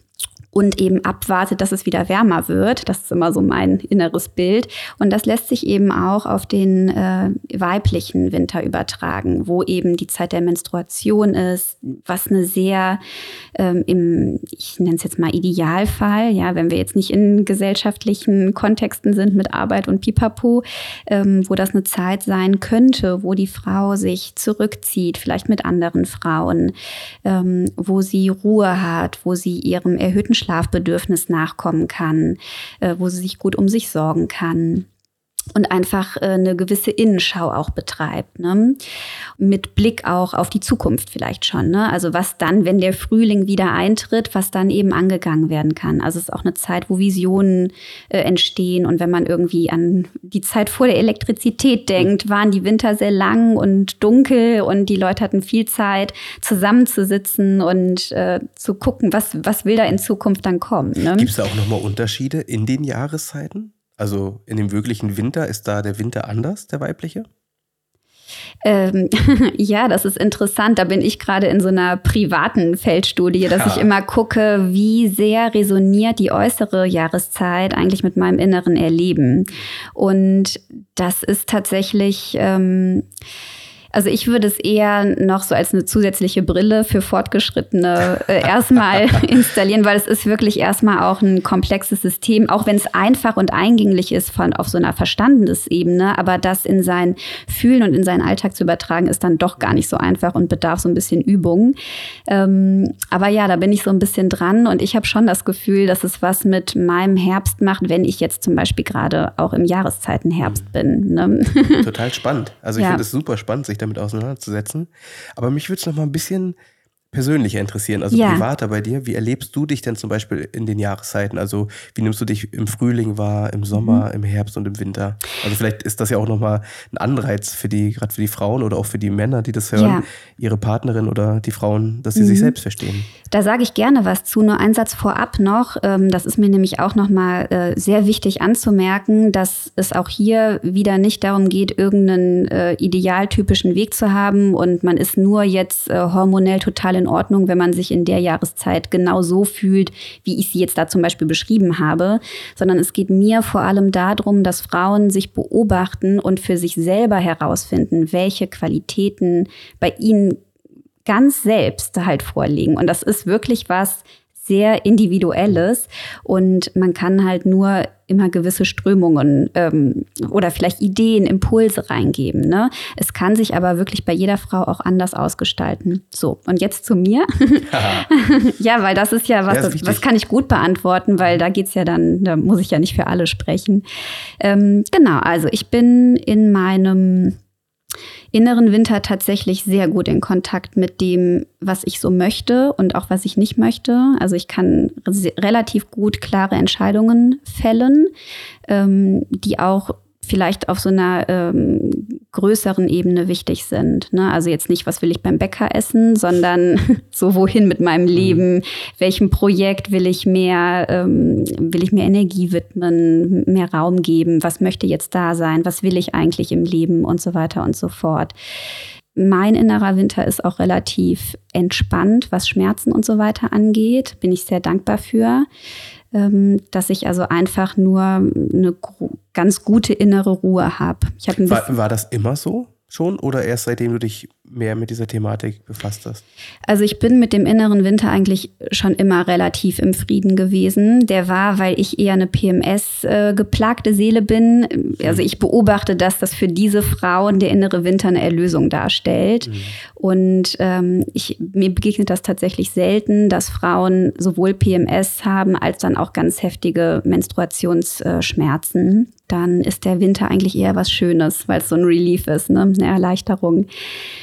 und eben abwartet, dass es wieder wärmer wird. Das ist immer so mein inneres Bild. Und das lässt sich eben auch auf den äh, weiblichen Winter übertragen, wo eben die Zeit der Menstruation ist, was eine sehr ähm, im, ich nenne es jetzt mal Idealfall, ja, wenn wir jetzt nicht in gesellschaftlichen Kontexten sind mit Arbeit und Pipapo, ähm, wo das eine Zeit sein könnte, wo die Frau sich zurückzieht, vielleicht mit anderen Frauen, ähm, wo sie Ruhe hat, wo sie ihrem erhöhten Schlafbedürfnis nachkommen kann, äh, wo sie sich gut um sich sorgen kann. Und einfach äh, eine gewisse Innenschau auch betreibt. Ne? Mit Blick auch auf die Zukunft vielleicht schon. Ne? Also was dann, wenn der Frühling wieder eintritt, was dann eben angegangen werden kann. Also es ist auch eine Zeit, wo Visionen äh, entstehen. Und wenn man irgendwie an die Zeit vor der Elektrizität denkt, waren die Winter sehr lang und dunkel und die Leute hatten viel Zeit, zusammenzusitzen und äh, zu gucken, was, was will da in Zukunft dann kommen. Ne? Gibt es da auch nochmal Unterschiede in den Jahreszeiten? Also in dem wirklichen Winter ist da der Winter anders, der weibliche? Ähm, [laughs] ja, das ist interessant. Da bin ich gerade in so einer privaten Feldstudie, dass ja. ich immer gucke, wie sehr resoniert die äußere Jahreszeit eigentlich mit meinem inneren Erleben. Und das ist tatsächlich. Ähm, also ich würde es eher noch so als eine zusätzliche Brille für Fortgeschrittene äh, [laughs] erstmal installieren, weil es ist wirklich erstmal auch ein komplexes System, auch wenn es einfach und eingänglich ist von auf so einer Verstandesebene, aber das in sein Fühlen und in seinen Alltag zu übertragen, ist dann doch gar nicht so einfach und bedarf so ein bisschen Übung. Ähm, aber ja, da bin ich so ein bisschen dran und ich habe schon das Gefühl, dass es was mit meinem Herbst macht, wenn ich jetzt zum Beispiel gerade auch im Jahreszeitenherbst bin. Ne? Total spannend. Also ich ja. finde es super spannend, sich damit auseinanderzusetzen. Aber mich würde es noch mal ein bisschen persönlicher interessieren, also ja. privater bei dir. Wie erlebst du dich denn zum Beispiel in den Jahreszeiten? Also wie nimmst du dich im Frühling wahr, im Sommer, mhm. im Herbst und im Winter? Also vielleicht ist das ja auch nochmal ein Anreiz für die, gerade für die Frauen oder auch für die Männer, die das hören, ja. ihre Partnerin oder die Frauen, dass sie mhm. sich selbst verstehen. Da sage ich gerne was zu. Nur ein Satz vorab noch. Ähm, das ist mir nämlich auch nochmal äh, sehr wichtig anzumerken, dass es auch hier wieder nicht darum geht, irgendeinen äh, idealtypischen Weg zu haben und man ist nur jetzt äh, hormonell total in Ordnung, wenn man sich in der Jahreszeit genau so fühlt, wie ich sie jetzt da zum Beispiel beschrieben habe, sondern es geht mir vor allem darum, dass Frauen sich beobachten und für sich selber herausfinden, welche Qualitäten bei ihnen ganz selbst halt vorliegen. Und das ist wirklich was, sehr individuelles und man kann halt nur immer gewisse Strömungen ähm, oder vielleicht Ideen, Impulse reingeben. Ne? Es kann sich aber wirklich bei jeder Frau auch anders ausgestalten. So, und jetzt zu mir. [laughs] ja, weil das ist ja was, ist was kann ich gut beantworten, weil da geht's ja dann, da muss ich ja nicht für alle sprechen. Ähm, genau, also ich bin in meinem inneren Winter tatsächlich sehr gut in Kontakt mit dem, was ich so möchte und auch was ich nicht möchte. Also ich kann relativ gut klare Entscheidungen fällen, ähm, die auch vielleicht auf so einer ähm, größeren Ebene wichtig sind. Ne? Also jetzt nicht, was will ich beim Bäcker essen, sondern [laughs] so wohin mit meinem mhm. Leben, welchem Projekt will ich mehr, ähm, will ich mehr Energie widmen, mehr Raum geben, was möchte jetzt da sein, was will ich eigentlich im Leben und so weiter und so fort. Mein innerer Winter ist auch relativ entspannt, was Schmerzen und so weiter angeht. Bin ich sehr dankbar für. Ähm, dass ich also einfach nur eine ganz gute innere Ruhe habe. War, war das immer so schon oder erst seitdem du dich mehr mit dieser Thematik befasst hast? Also ich bin mit dem inneren Winter eigentlich schon immer relativ im Frieden gewesen. Der war, weil ich eher eine PMS äh, geplagte Seele bin. Also ich beobachte, dass das für diese Frauen der innere Winter eine Erlösung darstellt. Mhm. Und ähm, ich, mir begegnet das tatsächlich selten, dass Frauen sowohl PMS haben als dann auch ganz heftige Menstruationsschmerzen. Dann ist der Winter eigentlich eher was Schönes, weil es so ein Relief ist, ne? Eine Erleichterung.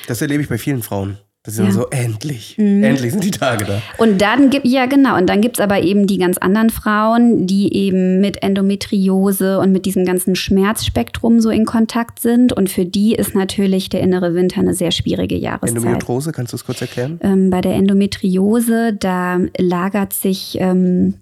Das erlebe ich bei vielen Frauen. Das ist ja. so, endlich, mhm. endlich sind die Tage da. Und dann gibt, ja genau, und dann gibt es aber eben die ganz anderen Frauen, die eben mit Endometriose und mit diesem ganzen Schmerzspektrum so in Kontakt sind. Und für die ist natürlich der innere Winter eine sehr schwierige Jahreszeit. Endometriose, kannst du es kurz erklären? Ähm, bei der Endometriose, da lagert sich ähm,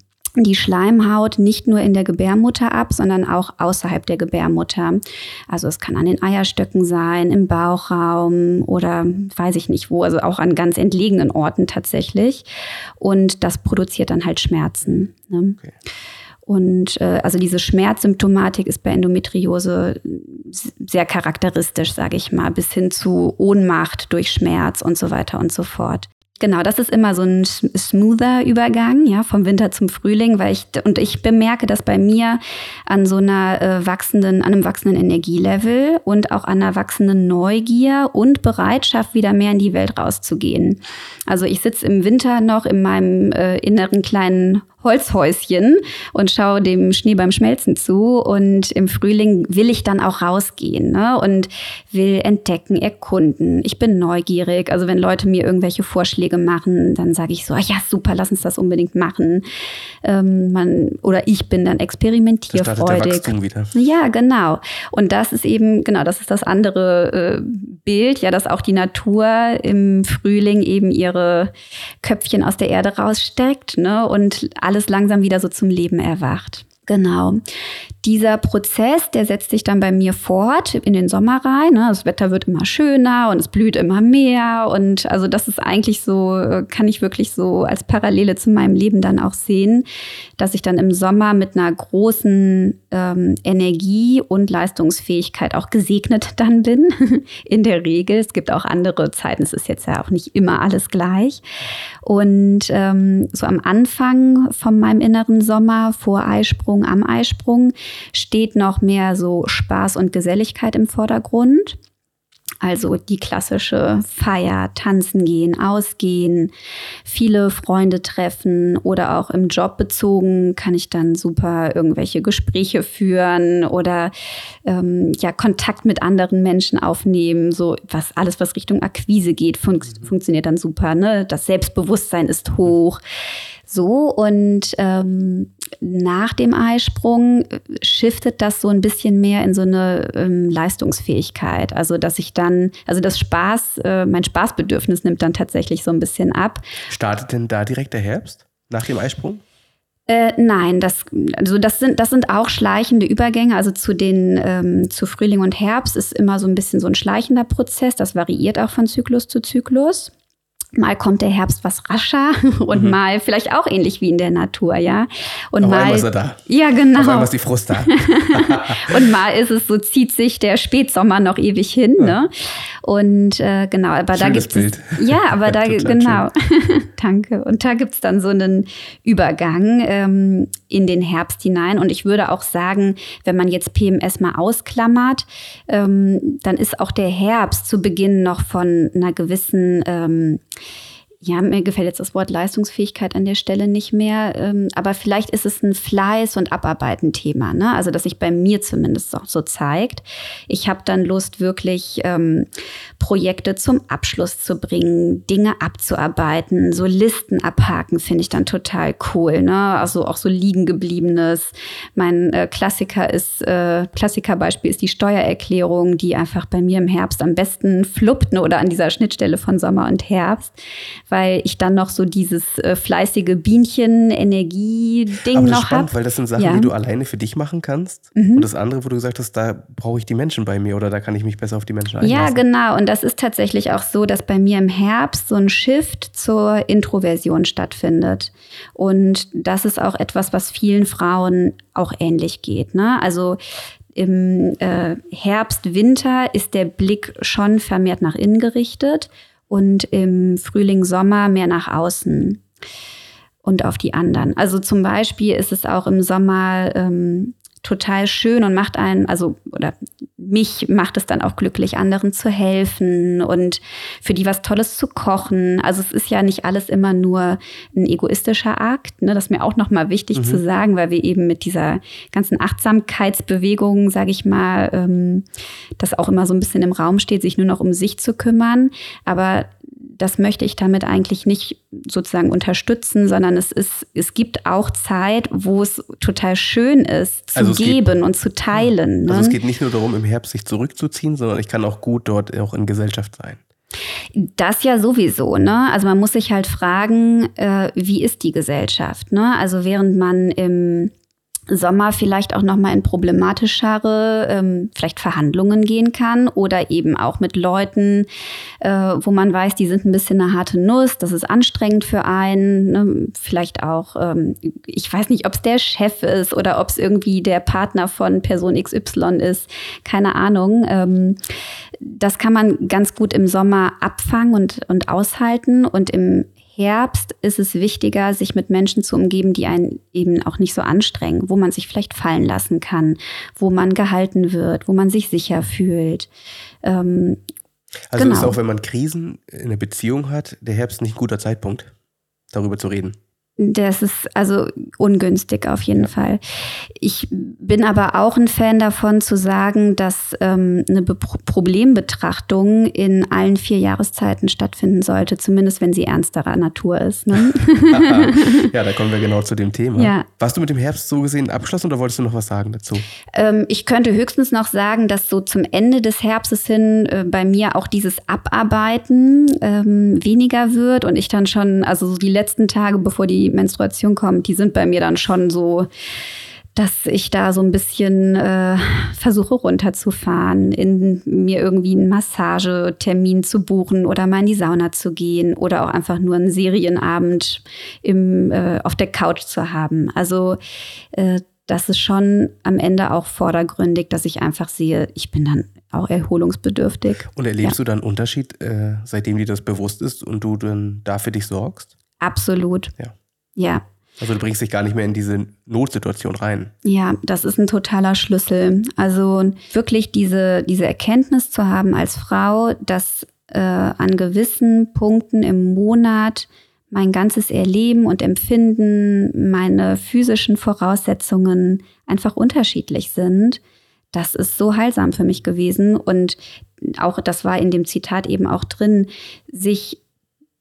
die Schleimhaut nicht nur in der Gebärmutter ab, sondern auch außerhalb der Gebärmutter. Also es kann an den Eierstöcken sein, im Bauchraum oder weiß ich nicht wo, also auch an ganz entlegenen Orten tatsächlich. Und das produziert dann halt Schmerzen. Ne? Okay. Und äh, also diese Schmerzsymptomatik ist bei Endometriose sehr charakteristisch, sage ich mal, bis hin zu Ohnmacht durch Schmerz und so weiter und so fort. Genau, das ist immer so ein smoother Übergang, ja, vom Winter zum Frühling, weil ich und ich bemerke das bei mir an so einer äh, wachsenden, an einem wachsenden Energielevel und auch an einer wachsenden Neugier und Bereitschaft, wieder mehr in die Welt rauszugehen. Also ich sitze im Winter noch in meinem äh, inneren kleinen Holzhäuschen und schaue dem Schnee beim Schmelzen zu. Und im Frühling will ich dann auch rausgehen ne? und will entdecken, erkunden. Ich bin neugierig. Also wenn Leute mir irgendwelche Vorschläge machen, dann sage ich so, ah ja, super, lass uns das unbedingt machen. Ähm, man, oder ich bin dann experimentierfreudig. wieder. Ja, genau. Und das ist eben, genau, das ist das andere äh, Bild, ja, dass auch die Natur im Frühling eben ihre Köpfchen aus der Erde raussteckt ne, und alles langsam wieder so zum Leben erwacht. Genau. Dieser Prozess, der setzt sich dann bei mir fort in den Sommer rein. Ne? Das Wetter wird immer schöner und es blüht immer mehr. Und also das ist eigentlich so, kann ich wirklich so als Parallele zu meinem Leben dann auch sehen, dass ich dann im Sommer mit einer großen ähm, Energie und Leistungsfähigkeit auch gesegnet [laughs] dann bin. in der Regel. Es gibt auch andere Zeiten. Es ist jetzt ja auch nicht immer alles gleich. Und ähm, so am Anfang von meinem inneren Sommer vor Eisprung, am Eisprung, steht noch mehr so Spaß und Geselligkeit im Vordergrund. Also die klassische Feier, tanzen gehen, ausgehen, viele Freunde treffen oder auch im Job bezogen kann ich dann super irgendwelche Gespräche führen oder ähm, ja Kontakt mit anderen Menschen aufnehmen. So was alles, was Richtung Akquise geht, fun funktioniert dann super. Ne? Das Selbstbewusstsein ist hoch. So und ähm, nach dem Eisprung äh, shiftet das so ein bisschen mehr in so eine ähm, Leistungsfähigkeit. Also, dass ich dann, also das Spaß, äh, mein Spaßbedürfnis nimmt dann tatsächlich so ein bisschen ab. Startet denn da direkt der Herbst nach dem Eisprung? Äh, nein, das, also das sind, das sind auch schleichende Übergänge. Also zu den, ähm, zu Frühling und Herbst ist immer so ein bisschen so ein schleichender Prozess. Das variiert auch von Zyklus zu Zyklus. Mal kommt der Herbst was rascher [laughs] und mhm. mal vielleicht auch ähnlich wie in der Natur, ja. Und Auf mal ist er da. Ja, genau. Auf einmal ist die Frust da. [laughs] und mal ist es so, zieht sich der Spätsommer noch ewig hin, ne? Und äh, genau, aber Schönes da gibt Bild. es. Ja, aber [laughs] da genau. Danke. Und da gibt's dann so einen Übergang ähm, in den Herbst hinein. Und ich würde auch sagen, wenn man jetzt PMS mal ausklammert, ähm, dann ist auch der Herbst zu Beginn noch von einer gewissen ähm, ja, mir gefällt jetzt das Wort Leistungsfähigkeit an der Stelle nicht mehr, ähm, aber vielleicht ist es ein Fleiß- und Abarbeiten-Thema, ne? also dass sich bei mir zumindest auch so zeigt. Ich habe dann Lust, wirklich ähm, Projekte zum Abschluss zu bringen, Dinge abzuarbeiten, so Listen abhaken, finde ich dann total cool. Ne? Also auch so liegen gebliebenes. Mein äh, Klassiker ist, äh, Klassikerbeispiel ist die Steuererklärung, die einfach bei mir im Herbst am besten fluppt ne? oder an dieser Schnittstelle von Sommer und Herbst weil ich dann noch so dieses äh, fleißige Bienchen-Energie-Ding noch habe. Weil das sind Sachen, Ja. die du alleine für dich machen kannst. Mhm. Und das andere, wo du gesagt hast, da brauche ich die Menschen bei mir oder da kann ich mich besser auf die Menschen einlassen. Ja, genau. Und das ist tatsächlich auch so, dass bei mir im Herbst so ein Shift zur Introversion stattfindet. Und das ist auch etwas, was vielen Frauen auch ähnlich geht. Ne? Also im äh, Herbst, Winter ist der Blick schon vermehrt nach innen gerichtet und im Frühling, Sommer mehr nach außen und auf die anderen. Also zum Beispiel ist es auch im Sommer ähm, total schön und macht einen, also oder mich macht es dann auch glücklich, anderen zu helfen und für die was Tolles zu kochen. Also es ist ja nicht alles immer nur ein egoistischer Akt. Ne? Das ist mir auch nochmal wichtig zu sagen, weil wir eben mit dieser ganzen Achtsamkeitsbewegung, sage ich mal, ähm, das auch immer so ein bisschen im Raum steht, sich nur noch um sich zu kümmern. Aber das möchte ich damit eigentlich nicht sozusagen unterstützen, sondern es ist, es gibt auch Zeit, wo es total schön ist, zu Also es geht- geben und zu teilen. Ne? Also es geht nicht nur darum, im Herbst sich zurückzuziehen, sondern ich kann auch gut dort auch in Gesellschaft sein. Das ja sowieso, ne? Also man muss sich halt fragen, äh, wie ist die Gesellschaft, ne? Also während man im Sommer vielleicht auch noch mal in problematischere, ähm, vielleicht Verhandlungen gehen kann oder eben auch mit Leuten, äh, wo man weiß, die sind ein bisschen eine harte Nuss, das ist anstrengend für einen, ne? vielleicht auch, ähm, ich weiß nicht, ob es der Chef ist oder ob es irgendwie der Partner von Person XY ist, keine Ahnung. Ähm, das kann man ganz gut im Sommer abfangen und, und aushalten. Und im Herbst ist es wichtiger, sich mit Menschen zu umgeben, die einen eben auch nicht so anstrengen, wo man sich vielleicht fallen lassen kann, wo man gehalten wird, wo man sich sicher fühlt. Ähm, Also Genau. ist auch, wenn man Krisen in der Beziehung hat, der Herbst nicht ein guter Zeitpunkt, darüber zu reden. Das ist also ungünstig auf jeden ja. Fall. Ich bin aber auch ein Fan davon zu sagen, dass ähm, eine Be Problembetrachtung in allen vier Jahreszeiten stattfinden sollte, zumindest wenn sie ernsterer Natur ist. Ne? [laughs] ja, da kommen wir genau zu dem Thema. Ja. Warst du mit dem Herbst so gesehen abgeschlossen oder wolltest du noch was sagen dazu? Ähm, ich könnte höchstens noch sagen, dass so zum Ende des Herbstes hin äh, bei mir auch dieses Abarbeiten ähm, weniger wird und ich dann schon, also so die letzten Tage, bevor die Menstruation kommt, die sind bei mir dann schon so, dass ich da so ein bisschen äh, versuche runterzufahren, in mir irgendwie einen Massagetermin zu buchen oder mal in die Sauna zu gehen oder auch einfach nur einen Serienabend im, äh, auf der Couch zu haben. Also äh, das ist schon am Ende auch vordergründig, dass ich einfach sehe, ich bin dann auch erholungsbedürftig. Und erlebst ja. du dann einen Unterschied, äh, seitdem dir das bewusst ist und du dann da für dich sorgst? Absolut. Ja. Ja. Also du bringst dich gar nicht mehr in diese Notsituation rein. Ja, das ist ein totaler Schlüssel. Also wirklich diese, diese Erkenntnis zu haben als Frau, dass äh, an gewissen Punkten im Monat mein ganzes Erleben und Empfinden, meine physischen Voraussetzungen einfach unterschiedlich sind. Das ist so heilsam für mich gewesen. Und auch, das war in dem Zitat eben auch drin, sich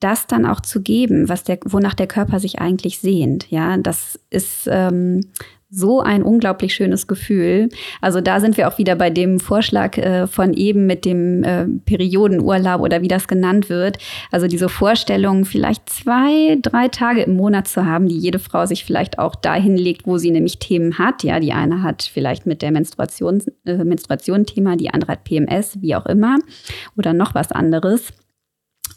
das dann auch zu geben, was der, wonach der Körper sich eigentlich sehnt. Ja, das ist ähm, so ein unglaublich schönes Gefühl. Also da sind wir auch wieder bei dem Vorschlag äh, von eben mit dem äh, Periodenurlaub oder wie das genannt wird. Also diese Vorstellung, vielleicht zwei, drei Tage im Monat zu haben, die jede Frau sich vielleicht auch dahin legt, wo sie nämlich Themen hat. Ja, die eine hat vielleicht mit der Menstruation, äh, Menstruation Thema, die andere hat PMS, wie auch immer, oder noch was anderes.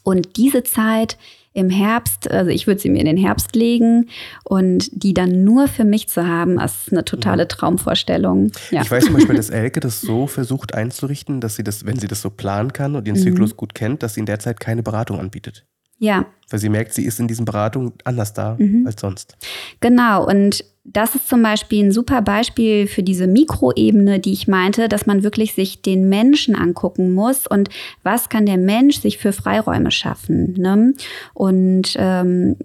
Und diese Zeit im Herbst, also ich würde sie mir in den Herbst legen und die dann nur für mich zu haben, ist eine totale mhm. Traumvorstellung. Ja. Ich weiß zum Beispiel, [laughs] dass Elke das so versucht einzurichten, dass sie das, wenn sie das so planen kann und den mhm. Zyklus gut kennt, dass sie in der Zeit keine Beratung anbietet. Ja. Weil sie merkt, sie ist in diesen Beratungen anders da mhm. als sonst. Genau. Und das ist zum Beispiel ein super Beispiel für diese Mikroebene, die ich meinte, dass man wirklich sich den Menschen angucken muss und was kann der Mensch sich für Freiräume schaffen. Ne? Und ähm,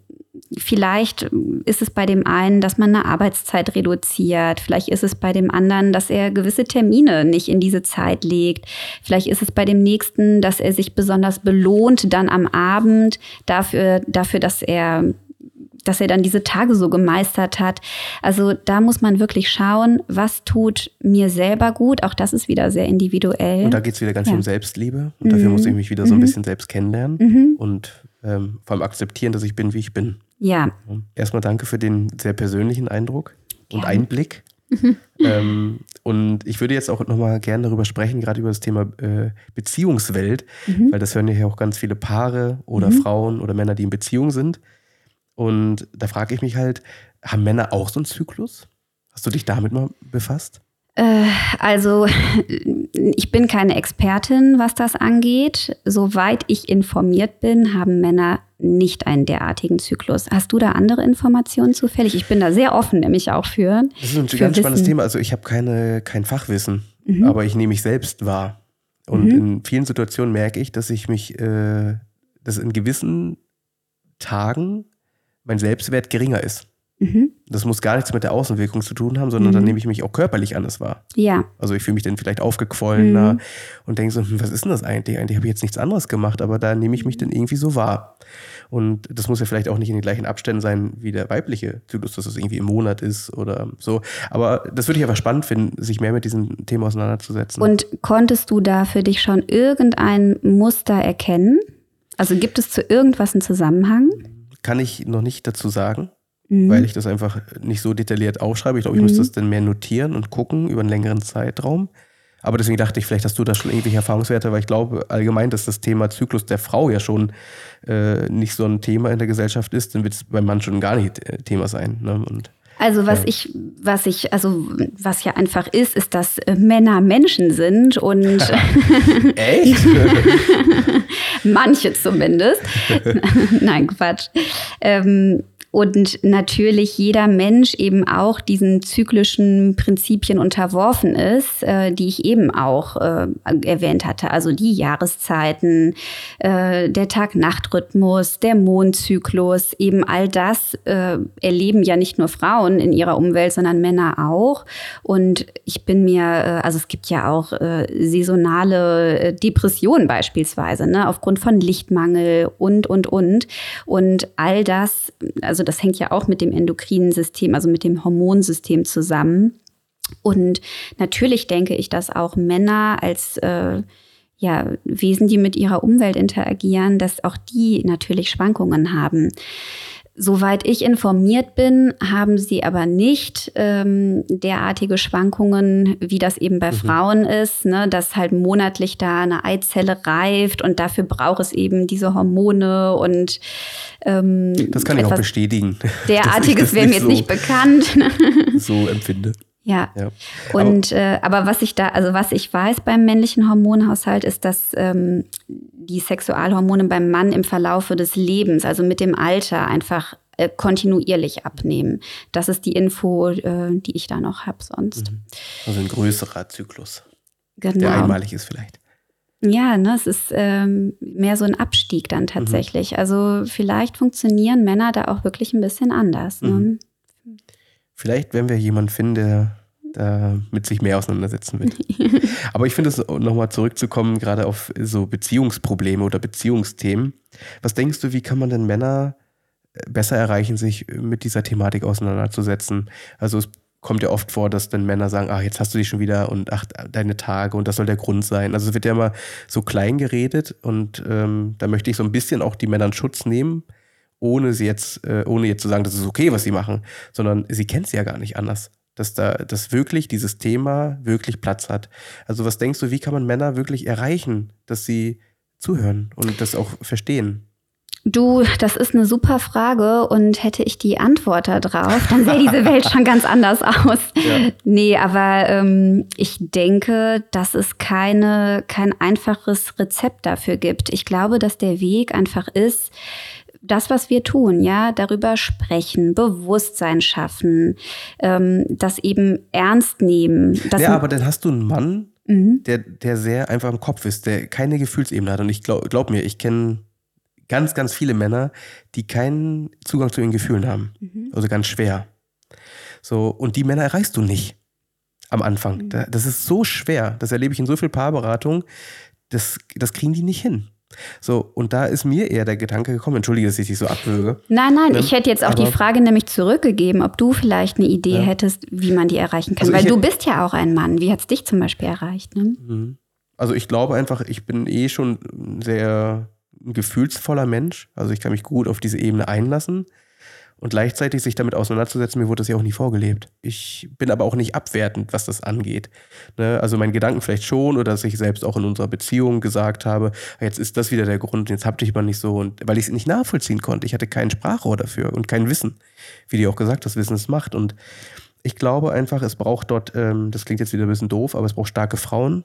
Vielleicht ist es bei dem einen, dass man eine Arbeitszeit reduziert. Vielleicht ist es bei dem anderen, dass er gewisse Termine nicht in diese Zeit legt. Vielleicht ist es bei dem nächsten, dass er sich besonders belohnt dann am Abend dafür, dafür, dass er dass er dann diese Tage so gemeistert hat. Also da muss man wirklich schauen, was tut mir selber gut. Auch das ist wieder sehr individuell. Und da geht es wieder ganz ja. viel um Selbstliebe. Und mhm. dafür muss ich mich wieder so ein mhm. bisschen selbst kennenlernen mhm. und ähm, vor allem akzeptieren, dass ich bin, wie ich bin. Ja. Erstmal danke für den sehr persönlichen Eindruck und ja. Einblick. [laughs] Ähm, und ich würde jetzt auch nochmal gerne darüber sprechen, gerade über das Thema äh, Beziehungswelt, mhm. weil das hören ja auch ganz viele Paare oder mhm. Frauen oder Männer, die in Beziehung sind. Und da frage ich mich halt, haben Männer auch so einen Zyklus? Hast du dich damit mal befasst? Äh, also, [laughs] ich bin keine Expertin, was das angeht. Soweit ich informiert bin, haben Männer nicht einen derartigen Zyklus. Hast du da andere Informationen zufällig? Ich bin da sehr offen, nämlich auch für. Das ist ein ganz Wissen. spannendes Thema. Also, ich habe keine, kein Fachwissen, mhm. aber ich nehme mich selbst wahr. Und mhm. in vielen Situationen merke ich, dass ich mich, äh, dass in gewissen Tagen mein Selbstwert geringer ist. Mhm. Das muss gar nichts mit der Außenwirkung zu tun haben, sondern mhm. dann nehme ich mich auch körperlich anders wahr. Ja. Also ich fühle mich dann vielleicht aufgequollener mhm. und denke so, hm, was ist denn das eigentlich? Eigentlich habe ich jetzt nichts anderes gemacht, aber da nehme ich mich dann irgendwie so wahr. Und das muss ja vielleicht auch nicht in den gleichen Abständen sein wie der weibliche Zyklus, dass es irgendwie im Monat ist oder so. Aber das würde ich einfach spannend finden, sich mehr mit diesem Thema auseinanderzusetzen. Und konntest du da für dich schon irgendein Muster erkennen? Also gibt es zu irgendwas einen Zusammenhang? Kann ich noch nicht dazu sagen, mhm. weil ich das einfach nicht so detailliert aufschreibe. Ich glaube, ich mhm. müsste das dann mehr notieren und gucken über einen längeren Zeitraum. Aber deswegen dachte ich, vielleicht hast du da schon irgendwelche Erfahrungswerte, weil ich glaube allgemein, dass das Thema Zyklus der Frau ja schon äh, nicht so ein Thema in der Gesellschaft ist, dann wird es beim Mann schon gar nicht äh, Thema sein. Ne? Und also was ich, was ich, also was ja einfach ist, ist, dass äh, Männer Menschen sind und [laughs] echt? [laughs] [laughs] manche zumindest. [laughs] Nein, Quatsch. Ähm, und natürlich jeder Mensch eben auch diesen zyklischen Prinzipien unterworfen ist, äh, die ich eben auch äh, erwähnt hatte. Also die Jahreszeiten, äh, der Tag-Nacht-Rhythmus, der Mondzyklus, eben all das äh, erleben ja nicht nur Frauen in ihrer Umwelt, sondern Männer auch. Und ich bin mir, äh, also es gibt ja auch äh, saisonale Depressionen beispielsweise, ne, aufgrund von Lichtmangel und, und, und. Und all das, also das hängt ja auch mit dem endokrinen System, also mit dem Hormonsystem zusammen. Und natürlich denke ich, dass auch Männer als äh, ja, Wesen, die mit ihrer Umwelt interagieren, dass auch die natürlich Schwankungen haben. Soweit ich informiert bin, haben sie aber nicht ähm, derartige Schwankungen, wie das eben bei mhm. Frauen ist, ne, dass halt monatlich da eine Eizelle reift und dafür braucht es eben diese Hormone und ähm, Das kann ich auch bestätigen. [laughs] Derartiges wäre mir jetzt so, nicht bekannt. [laughs] so empfinde. Ja. ja. Und aber, äh, aber was ich da, also was ich weiß beim männlichen Hormonhaushalt, ist, dass ähm, die Sexualhormone beim Mann im Verlaufe des Lebens, also mit dem Alter, einfach äh, kontinuierlich abnehmen. Das ist die Info, äh, die ich da noch habe sonst. Mhm. Also ein größerer Zyklus. Genau. Der einmalig ist vielleicht. Ja, ne, es ist ähm, mehr so ein Abstieg dann tatsächlich. Mhm. Also vielleicht funktionieren Männer da auch wirklich ein bisschen anders. Ne? Vielleicht, wenn wir jemanden finden, der da mit sich mehr auseinandersetzen will. [laughs] Aber ich finde es nochmal zurückzukommen, gerade auf so Beziehungsprobleme oder Beziehungsthemen. Was denkst du, wie kann man denn Männer äh, besser erreichen, sich mit dieser Thematik auseinanderzusetzen? Also es kommt ja oft vor, dass dann Männer sagen, ach, jetzt hast du dich schon wieder und ach, deine Tage und das soll der Grund sein. Also es wird ja immer so klein geredet und ähm, da möchte ich so ein bisschen auch die Männer in Schutz nehmen, ohne sie jetzt, äh, ohne jetzt zu sagen, das ist okay, was sie machen, sondern sie kennt sie ja gar nicht anders. Dass da, dass wirklich dieses Thema wirklich Platz hat. Also was denkst du, wie kann man Männer wirklich erreichen, dass sie zuhören und das auch verstehen? Du, das ist eine super Frage und hätte ich die Antwort darauf, dann sähe diese Welt schon ganz anders aus. Ja. Nee, aber ähm, ich denke, dass es keine, kein einfaches Rezept dafür gibt. Ich glaube, dass der Weg einfach ist, das, was wir tun, ja, darüber sprechen, Bewusstsein schaffen, ähm, das eben ernst nehmen. ja, aber dann hast du einen Mann, mhm. der, der sehr einfach im Kopf ist, der keine Gefühlsebene hat. Und ich glaube glaub mir, ich kenne ganz, ganz viele Männer, die keinen Zugang zu ihren Gefühlen haben. Mhm. Also ganz schwer. So, und die Männer erreichst du nicht am Anfang. Mhm. Das ist so schwer. Das erlebe ich in so viel Paarberatungen. Das, das kriegen die nicht hin. So, und da ist mir eher der Gedanke gekommen, entschuldige, dass ich dich so abwürge. Nein, nein, ähm, ich hätte jetzt auch die Frage nämlich zurückgegeben, ob du vielleicht eine Idee ja. hättest, wie man die erreichen kann. Also Weil du bist ja auch ein Mann. Wie hat es dich zum Beispiel erreicht? Ne? Mhm. Also ich glaube einfach, ich bin eh schon sehr gefühlsvoller Mensch. Also ich kann mich gut auf diese Ebene einlassen und gleichzeitig sich damit auseinanderzusetzen, mir wurde das ja auch nie vorgelebt. Ich bin aber auch nicht abwertend, was das angeht. Ne? Also meinen Gedanken vielleicht schon oder dass ich selbst auch in unserer Beziehung gesagt habe, jetzt ist das wieder der Grund, jetzt habt ihr mal nicht so und weil ich es nicht nachvollziehen konnte. Ich hatte kein Sprachrohr dafür und kein Wissen, wie die auch gesagt, das Wissen es macht und ich glaube einfach, es braucht dort, ähm, das klingt jetzt wieder ein bisschen doof, aber es braucht starke Frauen,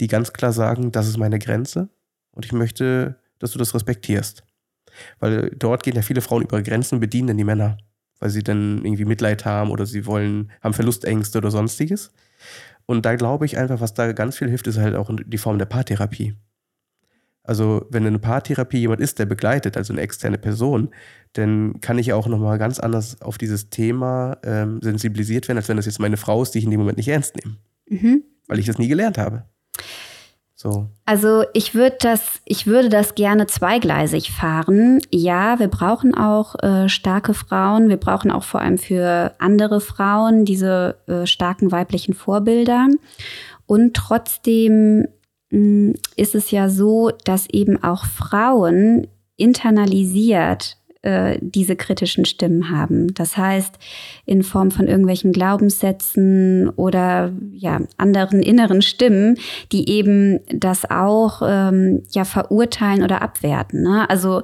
die ganz klar sagen, das ist meine Grenze und ich möchte, dass du das respektierst. Weil dort gehen ja viele Frauen über Grenzen und bedienen dann die Männer, weil sie dann irgendwie Mitleid haben oder sie wollen, haben Verlustängste oder sonstiges. Und da glaube ich einfach, was da ganz viel hilft, ist halt auch die Form der Paartherapie. Also, wenn eine Paartherapie jemand ist, der begleitet, also eine externe Person, dann kann ich ja auch nochmal ganz anders auf dieses Thema ähm, sensibilisiert werden, als wenn das jetzt meine Frau ist, die ich in dem Moment nicht ernst nehme. Mhm. Weil ich das nie gelernt habe. So. Also ich würde das, ich würde das gerne zweigleisig fahren. Ja, wir brauchen auch äh, starke Frauen. Wir brauchen auch vor allem für andere Frauen diese äh, starken weiblichen Vorbilder. Und trotzdem mh, mm, ist es ja so, dass eben auch Frauen internalisiert äh, diese kritischen Stimmen haben. Das heißt, in Form von irgendwelchen Glaubenssätzen oder ja, anderen inneren Stimmen, die eben das auch ähm, ja verurteilen oder abwerten. Ne? Also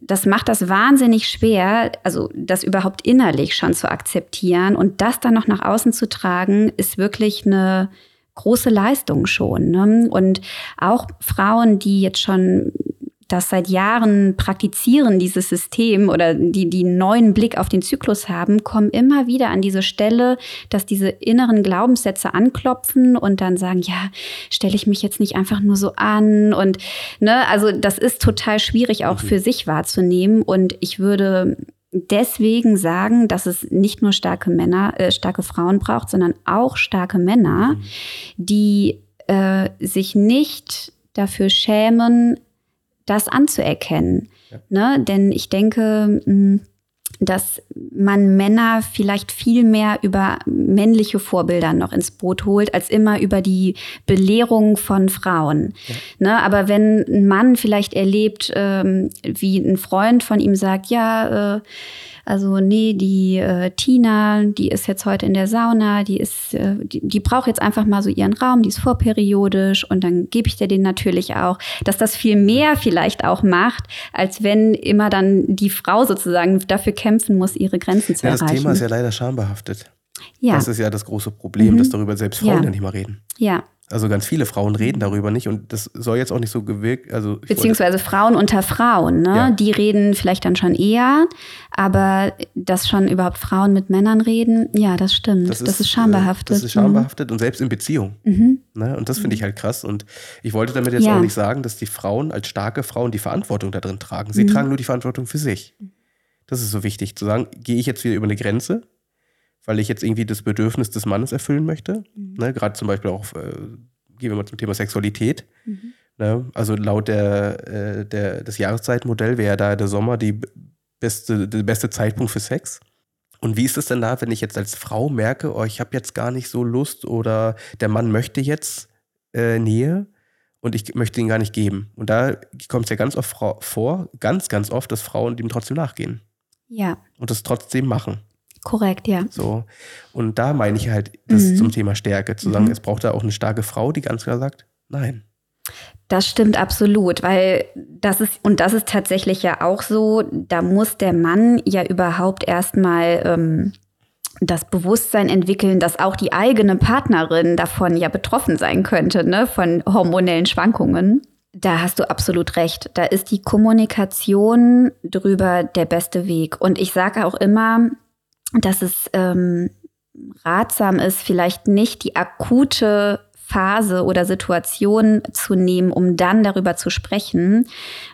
das macht das wahnsinnig schwer, also das überhaupt innerlich schon zu akzeptieren und das dann noch nach außen zu tragen, ist wirklich eine große Leistung schon. Ne? Und auch Frauen, die jetzt schon das seit Jahren praktizieren, dieses System oder die, die neuen Blick auf den Zyklus haben, kommen immer wieder an diese Stelle, dass diese inneren Glaubenssätze anklopfen und dann sagen, ja, stelle ich mich jetzt nicht einfach nur so an und ne, also das ist total schwierig auch für sich wahrzunehmen und ich würde deswegen sagen, dass es nicht nur starke Männer, äh, starke Frauen braucht, sondern auch starke Männer, die äh, sich nicht dafür schämen, das anzuerkennen. Ja. Ne? Denn ich denke, mh, dass man Männer vielleicht viel mehr über männliche Vorbilder noch ins Boot holt, als immer über die Belehrung von Frauen. Ja. Ne, aber wenn ein Mann vielleicht erlebt, ähm, wie ein Freund von ihm sagt, ja, äh, also nee, die äh, Tina, die ist jetzt heute in der Sauna, die ist, äh, die, die braucht jetzt einfach mal so ihren Raum, die ist vorperiodisch und dann gebe ich dir den natürlich auch, dass das viel mehr vielleicht auch macht, als wenn immer dann die Frau sozusagen dafür kämpfen muss, ihre Grenzen zu ja, erreichen. Das Thema ist ja leider schambehaftet. Ja. Das ist ja das große Problem, mhm. dass darüber selbst Frauen ja. ja nicht mal reden. Ja, also ganz viele Frauen reden darüber nicht und das soll jetzt auch nicht so gewirkt. Also Beziehungsweise wollte, Frauen unter Frauen, ne? Ja. Die reden vielleicht dann schon eher, aber dass schon überhaupt Frauen mit Männern reden, ja, das stimmt. Das, das ist, schambehaftet. Das ist schambehaftet mhm. und selbst in Beziehung. Mhm. Ne? Und das finde ich halt krass. Und ich wollte damit jetzt ja. auch nicht sagen, dass die Frauen als starke Frauen die Verantwortung da drin tragen. Sie mhm. tragen nur die Verantwortung für sich. Das ist so wichtig zu sagen, gehe ich jetzt wieder über eine Grenze weil ich jetzt irgendwie das Bedürfnis des Mannes erfüllen möchte. Mhm. Ne, Gerade zum Beispiel auch, äh, gehen wir mal zum Thema Sexualität. Mhm. Ne, also laut der, äh, der, des Jahreszeitmodell wäre da der Sommer die beste, der beste Zeitpunkt für Sex. Und wie ist es denn da, wenn ich jetzt als Frau merke, oh, ich habe jetzt gar nicht so Lust oder der Mann möchte jetzt äh, Nähe und ich möchte ihn gar nicht geben. Und da kommt es ja ganz oft vor, ganz, ganz oft, dass Frauen dem trotzdem nachgehen. Ja. Und das trotzdem machen. Korrekt, ja. So. Und da meine ich halt, das mhm. zum Thema Stärke, zu sagen, mhm. es braucht da auch eine starke Frau, die ganz klar sagt, nein. Das stimmt absolut, weil das ist, und das ist tatsächlich ja auch so, da muss der Mann ja überhaupt erstmal ähm, das Bewusstsein entwickeln, dass auch die eigene Partnerin davon ja betroffen sein könnte, ne, von hormonellen Schwankungen. Da hast du absolut recht. Da ist die Kommunikation drüber der beste Weg. Und ich sage auch immer, dass es ähm, ratsam ist, vielleicht nicht die akute Phase oder Situation zu nehmen, um dann darüber zu sprechen.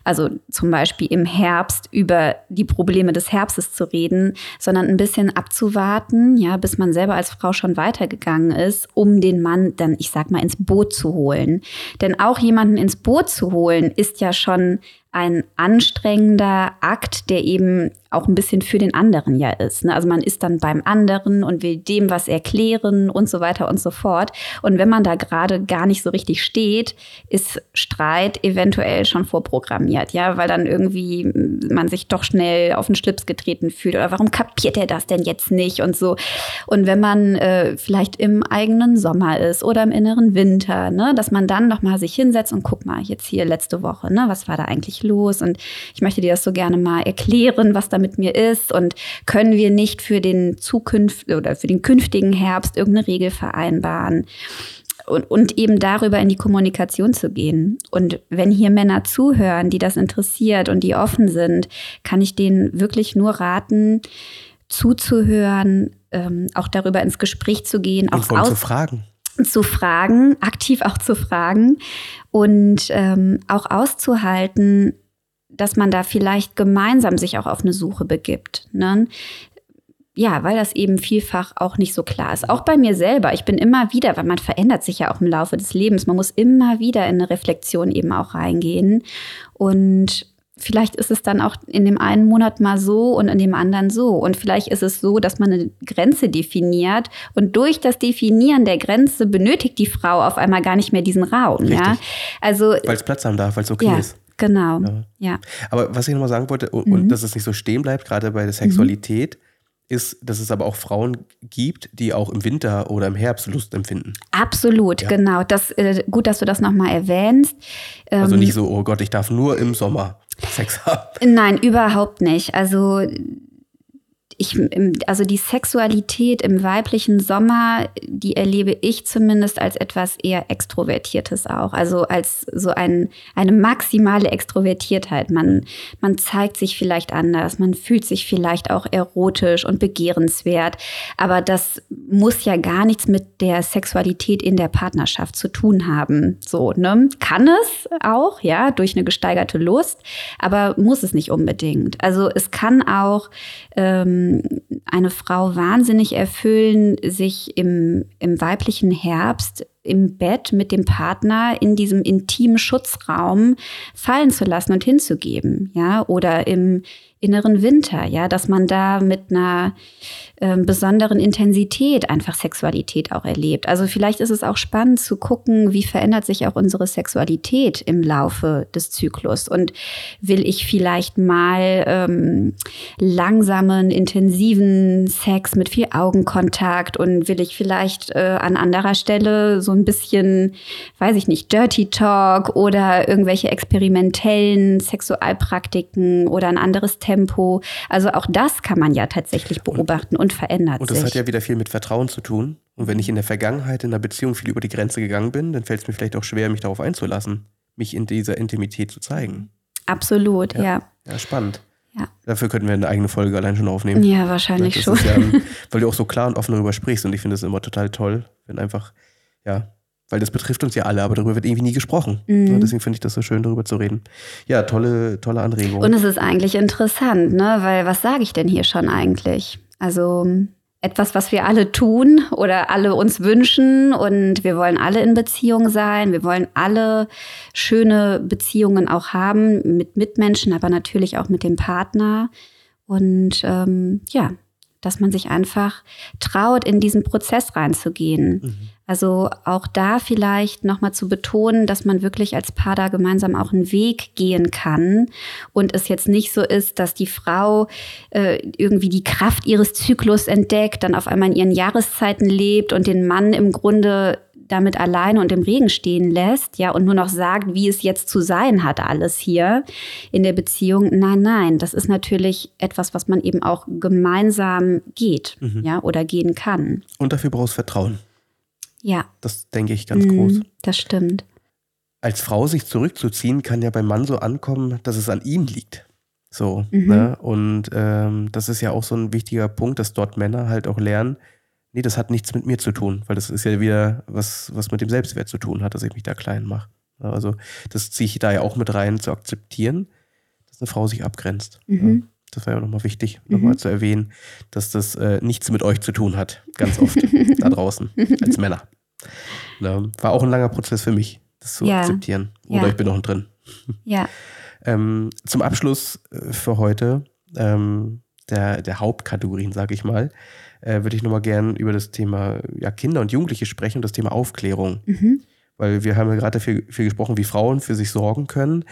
Also zum Beispiel im Herbst über die Probleme des Herbstes zu reden, sondern ein bisschen abzuwarten, ja, bis man selber als Frau schon weitergegangen ist, um den Mann dann, ich sag mal, ins Boot zu holen. Denn auch jemanden ins Boot zu holen, ist ja schon ein anstrengender Akt, der eben auch ein bisschen für den anderen ja ist. Ne? Also man ist dann beim anderen und will dem was erklären und so weiter und so fort. Und wenn man da gerade gar nicht so richtig steht, ist Streit eventuell schon vorprogrammiert, ja, weil dann irgendwie man sich doch schnell auf den Schlips getreten fühlt oder warum kapiert er das denn jetzt nicht und so. Und wenn man äh, vielleicht im eigenen Sommer ist oder im inneren Winter, ne, dass man dann noch mal sich hinsetzt und guck mal jetzt hier letzte Woche, ne, was war da eigentlich los und ich möchte dir das so gerne mal erklären, was da mit mir ist und können wir nicht für den zukünftigen oder für den künftigen Herbst irgendeine Regel vereinbaren. Und, und eben darüber in die Kommunikation zu gehen. Und wenn hier Männer zuhören, die das interessiert und die offen sind, kann ich denen wirklich nur raten, zuzuhören, ähm, auch darüber ins Gespräch zu gehen, und auch aus zu fragen zu fragen, aktiv auch zu fragen und ähm, auch auszuhalten, dass man da vielleicht gemeinsam sich auch auf eine Suche begibt. Ne? Ja, weil das eben vielfach auch nicht so klar ist. Auch bei mir selber. Ich bin immer wieder, weil man verändert sich ja auch im Laufe des Lebens. Man muss immer wieder in eine Reflexion eben auch reingehen. Und vielleicht ist es dann auch in dem einen Monat mal so und in dem anderen so. Und vielleicht ist es so, dass man eine Grenze definiert und durch das Definieren der Grenze benötigt die Frau auf einmal gar nicht mehr diesen Raum. Richtig. Ja? Also, weil es Platz haben darf, weil es okay ja. ist. Genau, ja. ja. Aber was ich nochmal sagen wollte, und, mhm. dass es nicht so stehen bleibt, gerade bei der Sexualität, mhm. ist, dass es aber auch Frauen gibt, die auch im Winter oder im Herbst Lust empfinden. Absolut, ja. genau. Das, äh, gut, dass du das nochmal erwähnst. also nicht ähm, so, oh Gott, ich darf nur im Sommer Sex haben. Nein, überhaupt nicht. Also ich, also die Sexualität im weiblichen Sommer, die erlebe ich zumindest als etwas eher Extrovertiertes auch. Also als so ein, eine maximale Extrovertiertheit. Man, man zeigt sich vielleicht anders, man fühlt sich vielleicht auch erotisch und begehrenswert. Aber das muss ja gar nichts mit der Sexualität in der Partnerschaft zu tun haben. So, ne? Kann es auch, ja, durch eine gesteigerte Lust, aber muss es nicht unbedingt. Also es kann auch ähm, eine Frau wahnsinnig erfüllen, sich im, im weiblichen Herbst im Bett mit dem Partner in diesem intimen Schutzraum fallen zu lassen und hinzugeben, ja, oder im inneren Winter, ja, dass man da mit einer äh, besonderen Intensität einfach Sexualität auch erlebt. Also vielleicht ist es auch spannend zu gucken, wie verändert sich auch unsere Sexualität im Laufe des Zyklus und will ich vielleicht mal ähm, langsamen, intensiven Sex mit viel Augenkontakt und will ich vielleicht äh, an anderer Stelle so ein bisschen, weiß ich nicht, Dirty Talk oder irgendwelche experimentellen Sexualpraktiken oder ein anderes Tempo. Also auch das kann man ja tatsächlich beobachten und verändert Und das sich. hat ja wieder viel mit Vertrauen zu tun. Und wenn ich in der Vergangenheit in einer Beziehung viel über die Grenze gegangen bin, dann fällt es mir vielleicht auch schwer, mich darauf einzulassen, mich in dieser Intimität zu zeigen. Absolut, ja. Ja, spannend. Ja. Dafür könnten wir eine eigene Folge allein schon aufnehmen. Ja, wahrscheinlich das schon. Ja, [laughs] weil du auch so klar und offen darüber sprichst. Und ich finde das immer total toll, wenn einfach, ja, weil das betrifft uns ja alle, aber darüber wird irgendwie nie gesprochen. Mhm. Ja, deswegen finde ich das so schön, darüber zu reden. Ja, tolle, tolle Anregung. Und es ist eigentlich interessant, ne? Weil was sage ich denn hier schon eigentlich? Also etwas, was wir alle tun oder alle uns wünschen und wir wollen alle in Beziehung sein. Wir wollen alle schöne Beziehungen auch haben mit Mitmenschen, aber natürlich auch mit dem Partner. Und ähm, ja, dass man sich einfach traut, in diesen Prozess reinzugehen. Mhm. Also auch da vielleicht nochmal zu betonen, dass man wirklich als Paar da gemeinsam auch einen Weg gehen kann und es jetzt nicht so ist, dass die Frau äh, irgendwie die Kraft ihres Zyklus entdeckt, dann auf einmal in ihren Jahreszeiten lebt und den Mann im Grunde damit alleine und im Regen stehen lässt, ja, und nur noch sagt, wie es jetzt zu sein hat, alles hier in der Beziehung. Nein, nein, das ist natürlich etwas, was man eben auch gemeinsam geht, Mhm. ja, oder gehen kann. Und dafür brauchst du Vertrauen. Ja, Das denke ich ganz mhm, groß. das stimmt. Als Frau sich zurückzuziehen, kann ja beim Mann so ankommen, dass es an ihm liegt. So, Mhm. ne? Und ähm, das ist ja auch so ein wichtiger Punkt, dass dort Männer halt auch lernen, nee, das hat nichts mit mir zu tun, weil das ist ja wieder was, was mit dem Selbstwert zu tun hat, dass ich mich da klein mache. Also das ziehe ich da ja auch mit rein, zu akzeptieren, dass eine Frau sich abgrenzt. Mhm. Ja, das war ja nochmal wichtig, Mhm. nochmal zu erwähnen, dass das äh, nichts mit euch zu tun hat, ganz oft [laughs] da draußen, als Männer. Ne? War auch ein langer Prozess für mich, das zu Ja. akzeptieren. Oder Ja. ich bin noch drin. Ja, [laughs] Ähm, zum Abschluss äh, für heute ähm, der, der Hauptkategorien, sage ich mal, äh, würde ich nochmal gern über das Thema ja, Kinder und Jugendliche sprechen und das Thema Aufklärung. mhm. Weil wir haben ja gerade dafür, viel gesprochen, wie Frauen für sich sorgen können.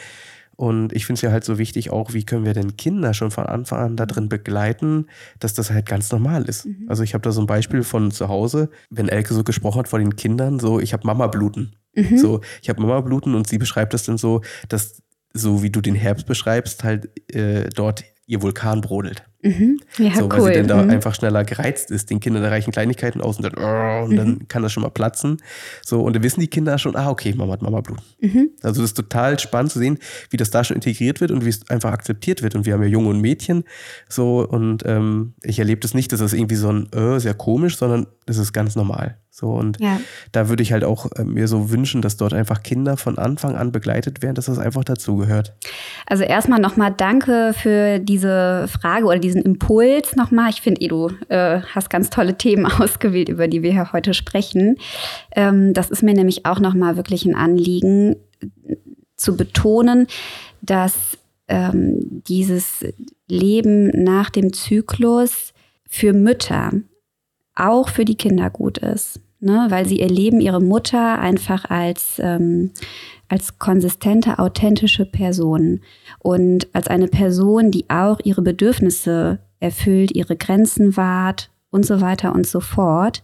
Und ich finde es ja halt so wichtig auch, wie können wir denn Kinder schon von Anfang an da drin begleiten, dass das halt ganz normal ist. Mhm. Also ich habe da so ein Beispiel von zu Hause, wenn Elke so gesprochen hat vor den Kindern, so ich habe Mama-Bluten. Mhm. So, ich habe Mama-Bluten und sie beschreibt es dann so, dass so wie du den Herbst beschreibst, halt äh, dort ihr Vulkan brodelt. Mhm. Ja, so, weil cool. sie denn da Mhm. einfach schneller gereizt ist. Den Kindern erreichen Kleinigkeiten aus und dann, oh, und Mhm. dann kann das schon mal platzen. So, und dann wissen die Kinder schon, ah, okay, Mama hat Mama-Blut. Mhm. Also das ist total spannend zu sehen, wie das da schon integriert wird und wie es einfach akzeptiert wird. Und wir haben ja Junge und Mädchen so und ähm, ich erlebe das nicht, dass das irgendwie so ein äh, sehr komisch, sondern das ist ganz normal. So und Ja. da würde ich halt auch äh, mir so wünschen, dass dort einfach Kinder von Anfang an begleitet werden, dass das einfach dazugehört. Also erstmal nochmal danke für diese Frage oder diesen Impuls nochmal. Ich finde, du äh, hast ganz tolle Themen [laughs] ausgewählt, über die wir hier heute sprechen. Ähm, das ist mir nämlich auch nochmal wirklich ein Anliegen zu betonen, dass ähm, dieses Leben nach dem Zyklus für Mütter auch für die Kinder gut ist. Ne? Weil sie erleben ihre Mutter einfach als, ähm, als konsistente, authentische Person und als eine Person, die auch ihre Bedürfnisse erfüllt, ihre Grenzen wahrt und so weiter und so fort.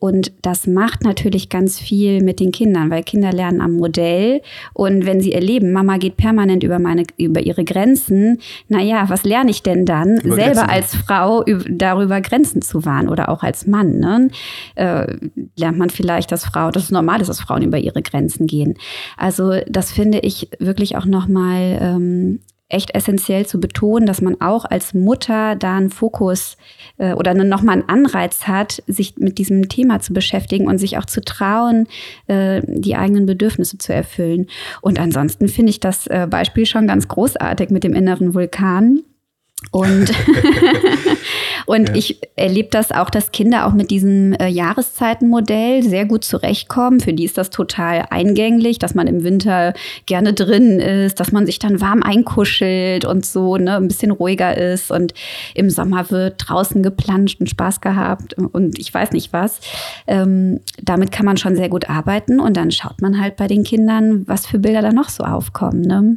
Und das macht natürlich ganz viel mit den Kindern, weil Kinder lernen am Modell. Und wenn sie erleben, Mama geht permanent über meine, über ihre Grenzen, naja, was lerne ich denn dann, Über selber Grenzen. als Frau üb- darüber Grenzen zu wahren oder auch als Mann? Ne? Äh, lernt man vielleicht, dass Frau, dass es normal ist, dass Frauen über ihre Grenzen gehen. Also das finde ich wirklich auch nochmal ähm, echt essentiell zu betonen, dass man auch als Mutter da einen Fokus äh, oder nochmal einen Anreiz hat, sich mit diesem Thema zu beschäftigen und sich auch zu trauen, äh, die eigenen Bedürfnisse zu erfüllen. Und ansonsten finde ich das äh, Beispiel schon ganz großartig mit dem inneren Vulkan. Und, [laughs] und Ja. ich erlebe das auch, dass Kinder auch mit diesem äh, Jahreszeitenmodell sehr gut zurechtkommen. Für die ist das total eingänglich, dass man im Winter gerne drin ist, dass man sich dann warm einkuschelt und so ne, ein bisschen ruhiger ist. Und im Sommer wird draußen geplanscht und Spaß gehabt und ich weiß nicht was. Ähm, damit kann man schon sehr gut arbeiten und dann schaut man halt bei den Kindern, was für Bilder da noch so aufkommen. Ne?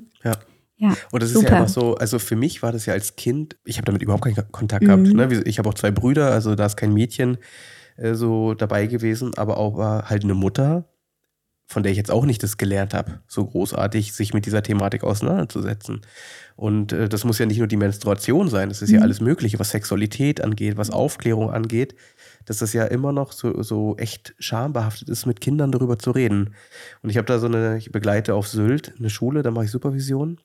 Ja. Ja, Und das ist super. ja einfach so, also für mich war das ja als Kind, ich habe damit überhaupt keinen Kontakt gehabt. Mhm. Ne? Ich habe auch zwei Brüder, also da ist kein Mädchen äh, so dabei gewesen, aber auch war halt eine Mutter, von der ich jetzt auch nicht das gelernt habe, so großartig sich mit dieser Thematik auseinanderzusetzen. Und äh, das muss ja nicht nur die Menstruation sein, das ist ja Mhm. alles Mögliche, was Sexualität angeht, was Aufklärung angeht, dass das ja immer noch so, so echt schambehaftet ist, mit Kindern darüber zu reden. Und ich habe da so eine, ich begleite auf Sylt eine Schule, da mache ich Supervision.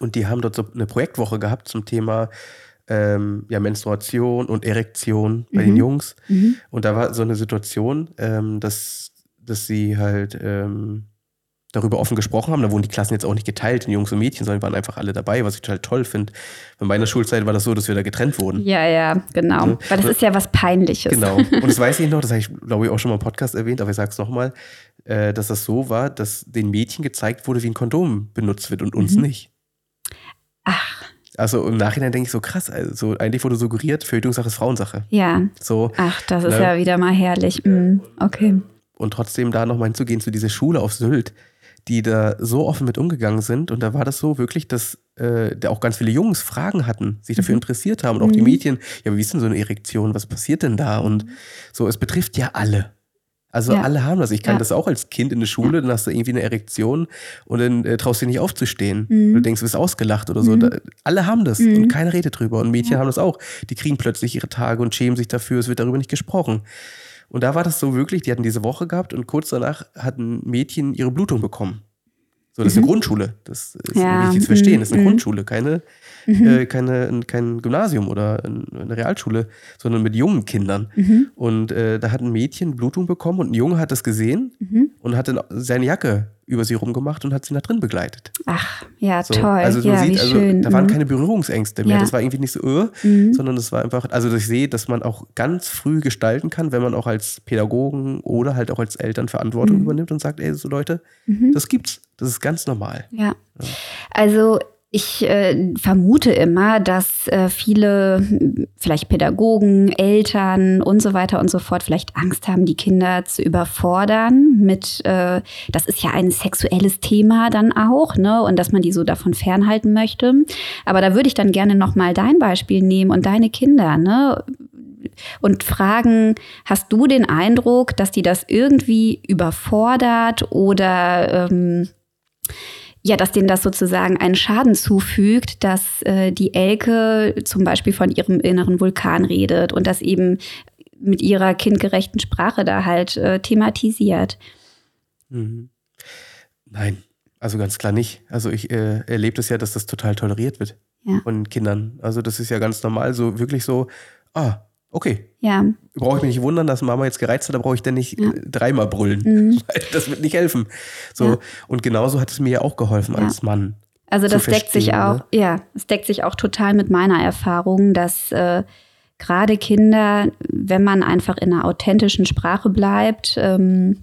Und die haben dort so eine Projektwoche gehabt zum Thema ähm, ja, Menstruation und Erektion bei den Mhm. Jungs. Mhm. Und da war so eine Situation, ähm, dass, dass sie halt ähm, darüber offen gesprochen haben. Da wurden die Klassen jetzt auch nicht geteilt in Jungs und Mädchen, sondern waren einfach alle dabei, was ich total toll finde. Bei meiner Schulzeit war das so, dass wir da getrennt wurden. Ja, ja, genau. So. Weil das ist ja was Peinliches. Genau. [laughs] Und das weiß ich noch, das habe ich, glaube ich, auch schon mal im Podcast erwähnt, aber ich sage es nochmal, äh, dass das so war, dass den Mädchen gezeigt wurde, wie ein Kondom benutzt wird und uns Mhm. nicht. Ach, Also im Nachhinein denke ich so krass, also eigentlich wurde suggeriert, Verhütungssache ist Frauensache. ja. So, Ach, das ist Ne? ja wieder mal herrlich. Mm, okay. und trotzdem da nochmal hinzugehen zu dieser Schule auf Sylt, die da so offen mit umgegangen sind. Und da war das so wirklich, dass äh, da auch ganz viele Jungs Fragen hatten, sich dafür interessiert haben. Und auch die Mhm. Mädchen, ja, wie ist denn so eine Erektion? Was passiert denn da? Und so, es betrifft ja alle. Also Ja. alle haben das. Ich kann Ja. das auch als Kind in der Schule, dann hast du irgendwie eine Erektion und dann äh, traust du dich nicht aufzustehen. Mhm. Du denkst, du bist ausgelacht oder so. Mhm. Da, alle haben das Mhm. und keiner redet drüber. Und Mädchen haben das auch. Die kriegen plötzlich ihre Tage und schämen sich dafür, es wird darüber nicht gesprochen. Und da war das so wirklich, die hatten diese Woche gehabt und kurz danach hatten Mädchen ihre Blutung bekommen. So, das ist eine Grundschule. Das ist Mhm. Ja, wichtig zu verstehen. Das ist eine mhm. Grundschule, keine, äh, keine, kein Gymnasium oder eine Realschule, sondern mit jungen Kindern. Mhm. Und äh, da hat ein Mädchen Blutung bekommen und ein Junge hat das gesehen Mhm. und hat dann seine Jacke über sie rumgemacht und hat sie nach drin begleitet. Ach, ja, So, toll. Also ja, wie siehst, also schön. da waren Mhm. keine Berührungsängste mehr. Ja. Das war irgendwie nicht so, äh, Mhm. sondern das war einfach, also ich sehe, dass man auch ganz früh gestalten kann, wenn man auch als Pädagogen oder halt auch als Eltern Verantwortung Mhm. übernimmt und sagt, ey, so Leute, Mhm. das gibt's. Das ist ganz normal. Ja. Also ich äh, vermute immer, dass äh, viele, vielleicht Pädagogen, Eltern und so weiter und so fort, vielleicht Angst haben, die Kinder zu überfordern mit, äh, das ist ja ein sexuelles Thema dann auch, ne? Und dass man die so davon fernhalten möchte. Aber da würde ich dann gerne nochmal dein Beispiel nehmen und deine Kinder, ne? und fragen, hast du den Eindruck, dass die das irgendwie überfordert oder ähm, ja, dass denen das sozusagen einen Schaden zufügt, dass äh, die Elke zum Beispiel von ihrem inneren Vulkan redet und das eben mit ihrer kindgerechten Sprache da halt äh, thematisiert. Mhm. Nein, also ganz klar nicht. Also ich äh, erlebe das ja, dass das total toleriert wird Ja. von Kindern. Also das ist ja ganz normal, so wirklich so, ah, okay, Ja, brauche ich mich nicht wundern, dass Mama jetzt gereizt hat, da brauche ich dann nicht Ja. äh, dreimal brüllen. Mhm. [laughs] Das wird nicht helfen. So, Ja. und genauso hat es mir ja auch geholfen Ja. als Mann. Also das deckt sich auch, ne? ja, es deckt sich auch total mit meiner Erfahrung, dass äh, gerade Kinder, wenn man einfach in einer authentischen Sprache bleibt ähm,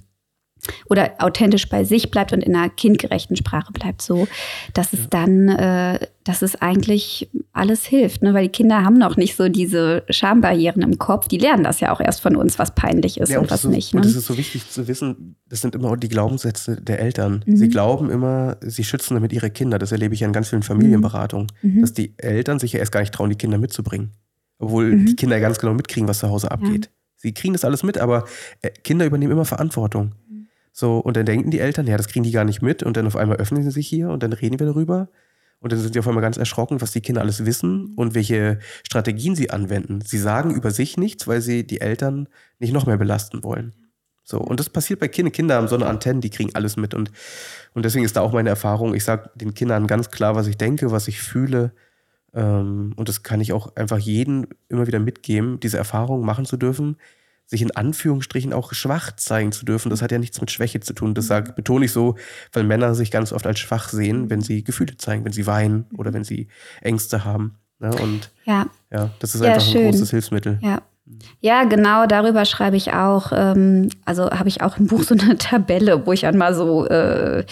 oder authentisch bei sich bleibt und in einer kindgerechten Sprache bleibt, so, dass es dann, äh, dass es eigentlich alles hilft, ne? weil die Kinder haben noch nicht so diese Schambarrieren im Kopf. Die lernen das ja auch erst von uns, was peinlich ist Ja, und und, was ist, nicht. und Ne? das ist so wichtig zu wissen, das sind immer auch die Glaubenssätze der Eltern. Mhm. Sie glauben immer, sie schützen damit ihre Kinder. Das erlebe ich ja in ganz vielen Familienberatungen, Mhm. dass die Eltern sich ja erst gar nicht trauen, die Kinder mitzubringen. Obwohl die Kinder ganz genau mitkriegen, was zu Hause abgeht. Sie kriegen das alles mit, aber äh, Kinder übernehmen immer Verantwortung. So, und dann denken die Eltern, ja, das kriegen die gar nicht mit. Und dann auf einmal öffnen sie sich hier und dann reden wir darüber. Und dann sind sie auf einmal ganz erschrocken, was die Kinder alles wissen und welche Strategien sie anwenden. Sie sagen über sich nichts, weil sie die Eltern nicht noch mehr belasten wollen. So, und das passiert bei Kindern. Kinder haben so eine Antenne, die kriegen alles mit. Und, und deswegen ist da auch meine Erfahrung, ich sage den Kindern ganz klar, was ich denke, was ich fühle. Ähm, und das kann ich auch einfach jedem immer wieder mitgeben, diese Erfahrung machen zu dürfen, sich in Anführungsstrichen auch schwach zeigen zu dürfen. Das hat ja nichts mit Schwäche zu tun. Das sag, betone ich so, weil Männer sich ganz oft als schwach sehen, wenn sie Gefühle zeigen, wenn sie weinen oder wenn sie Ängste haben. Ne? Und Ja, ja, das ist Ja, einfach schön. ein großes Hilfsmittel. Ja. Ja, genau, darüber schreibe ich auch. Ähm, also habe ich auch im Buch so eine [laughs] Tabelle, wo ich einmal so äh,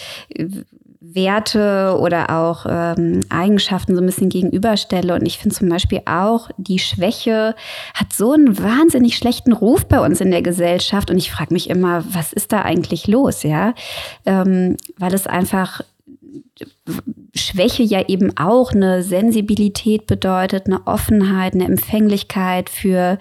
Werte oder auch ähm, Eigenschaften so ein bisschen gegenüberstelle. Und ich finde zum Beispiel auch, die Schwäche hat so einen wahnsinnig schlechten Ruf bei uns in der Gesellschaft. Und ich frage mich immer, was ist da eigentlich los, ja? Ähm, weil es einfach Schwäche ja eben auch eine Sensibilität bedeutet, eine Offenheit, eine Empfänglichkeit für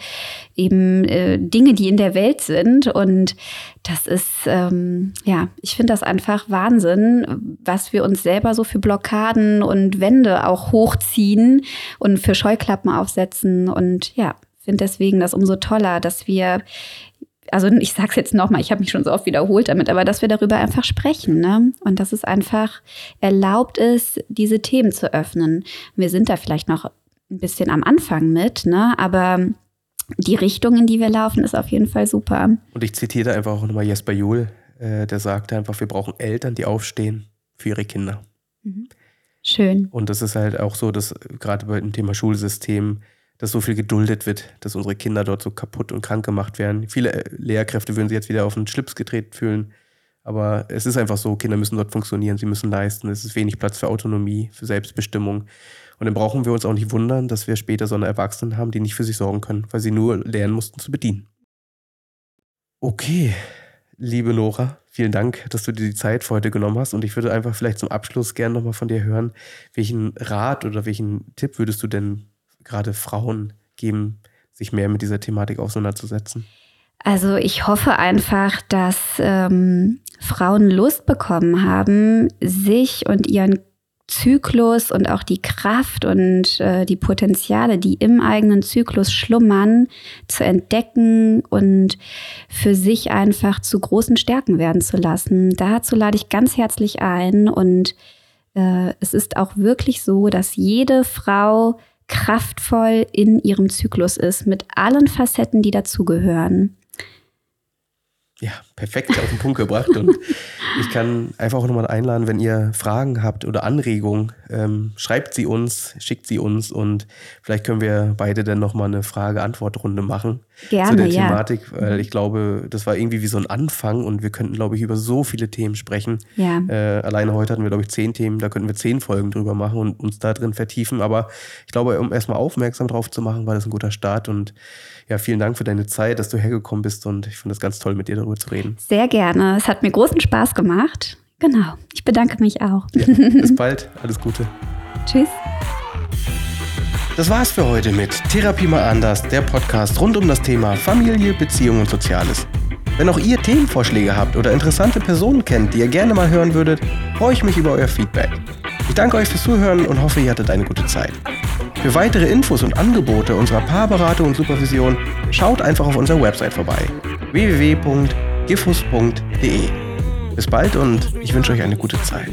eben äh, Dinge, die in der Welt sind. Und das ist, ähm, ja, ich finde das einfach Wahnsinn, was wir uns selber so für Blockaden und Wände auch hochziehen und für Scheuklappen aufsetzen. Und ja, finde deswegen das umso toller, dass wir also ich sage es jetzt nochmal, ich habe mich schon so oft wiederholt damit, aber dass wir darüber einfach sprechen ne? und dass es einfach erlaubt ist, diese Themen zu öffnen. Wir sind da vielleicht noch ein bisschen am Anfang mit, ne? aber die Richtung, in die wir laufen, ist auf jeden Fall super. Und ich zitiere einfach auch nochmal Jesper Juhl, äh, der sagte einfach, wir brauchen Eltern, die aufstehen für ihre Kinder. Schön. Und das ist halt auch so, dass gerade bei dem Thema Schulsystem, dass so viel geduldet wird, dass unsere Kinder dort so kaputt und krank gemacht werden. Viele äh, Lehrkräfte würden sich jetzt wieder auf den Schlips getreten fühlen. Aber es ist einfach so, Kinder müssen dort funktionieren, sie müssen leisten. Es ist wenig Platz für Autonomie, für Selbstbestimmung. Und dann brauchen wir uns auch nicht wundern, dass wir später so eine Erwachsenen haben, die nicht für sich sorgen können, weil sie nur lernen mussten zu bedienen. Okay, liebe Nora, vielen Dank, dass du dir die Zeit für heute genommen hast. Und ich würde einfach vielleicht zum Abschluss gerne nochmal von dir hören, welchen Rat oder welchen Tipp würdest du denn gerade Frauen geben, sich mehr mit dieser Thematik auseinanderzusetzen? Also ich hoffe einfach, dass ähm, Frauen Lust bekommen haben, sich und ihren Zyklus und auch die Kraft und äh, die Potenziale, die im eigenen Zyklus schlummern, zu entdecken und für sich einfach zu großen Stärken werden zu lassen. Dazu lade ich ganz herzlich ein und äh, es ist auch wirklich so, dass jede Frau kraftvoll in ihrem Zyklus ist, mit allen Facetten, die dazugehören. Ja, perfekt auf den Punkt gebracht. Und ich kann einfach auch nochmal einladen, wenn ihr Fragen habt oder Anregungen, ähm, schreibt sie uns, schickt sie uns und vielleicht können wir beide dann nochmal eine Frage-Antwort-Runde machen Gerne, zu der ja. Thematik, weil ich glaube, das war irgendwie wie so ein Anfang und wir könnten, glaube ich, über so viele Themen sprechen. Ja. Äh, alleine heute hatten wir, glaube ich, zehn Themen, da könnten wir zehn Folgen drüber machen und uns da drin vertiefen. Aber ich glaube, um erstmal aufmerksam drauf zu machen, war das ein guter Start. Und ja, vielen Dank für deine Zeit, dass du hergekommen bist und ich finde es ganz toll, mit dir darüber zu reden. Sehr gerne. Es hat mir großen Spaß gemacht. Genau. Ich bedanke mich auch. Ja, bis [laughs] bald, alles Gute. Tschüss. Das war's für heute mit Therapie mal anders, der Podcast rund um das Thema Familie, Beziehung und Soziales. Wenn auch ihr Themenvorschläge habt oder interessante Personen kennt, die ihr gerne mal hören würdet, freue ich mich über euer Feedback. Ich danke euch fürs Zuhören und hoffe, ihr hattet eine gute Zeit. Für weitere Infos und Angebote unserer Paarberatung und Supervision schaut einfach auf unserer Website vorbei www.gifus.de. Bis bald und ich wünsche euch eine gute Zeit.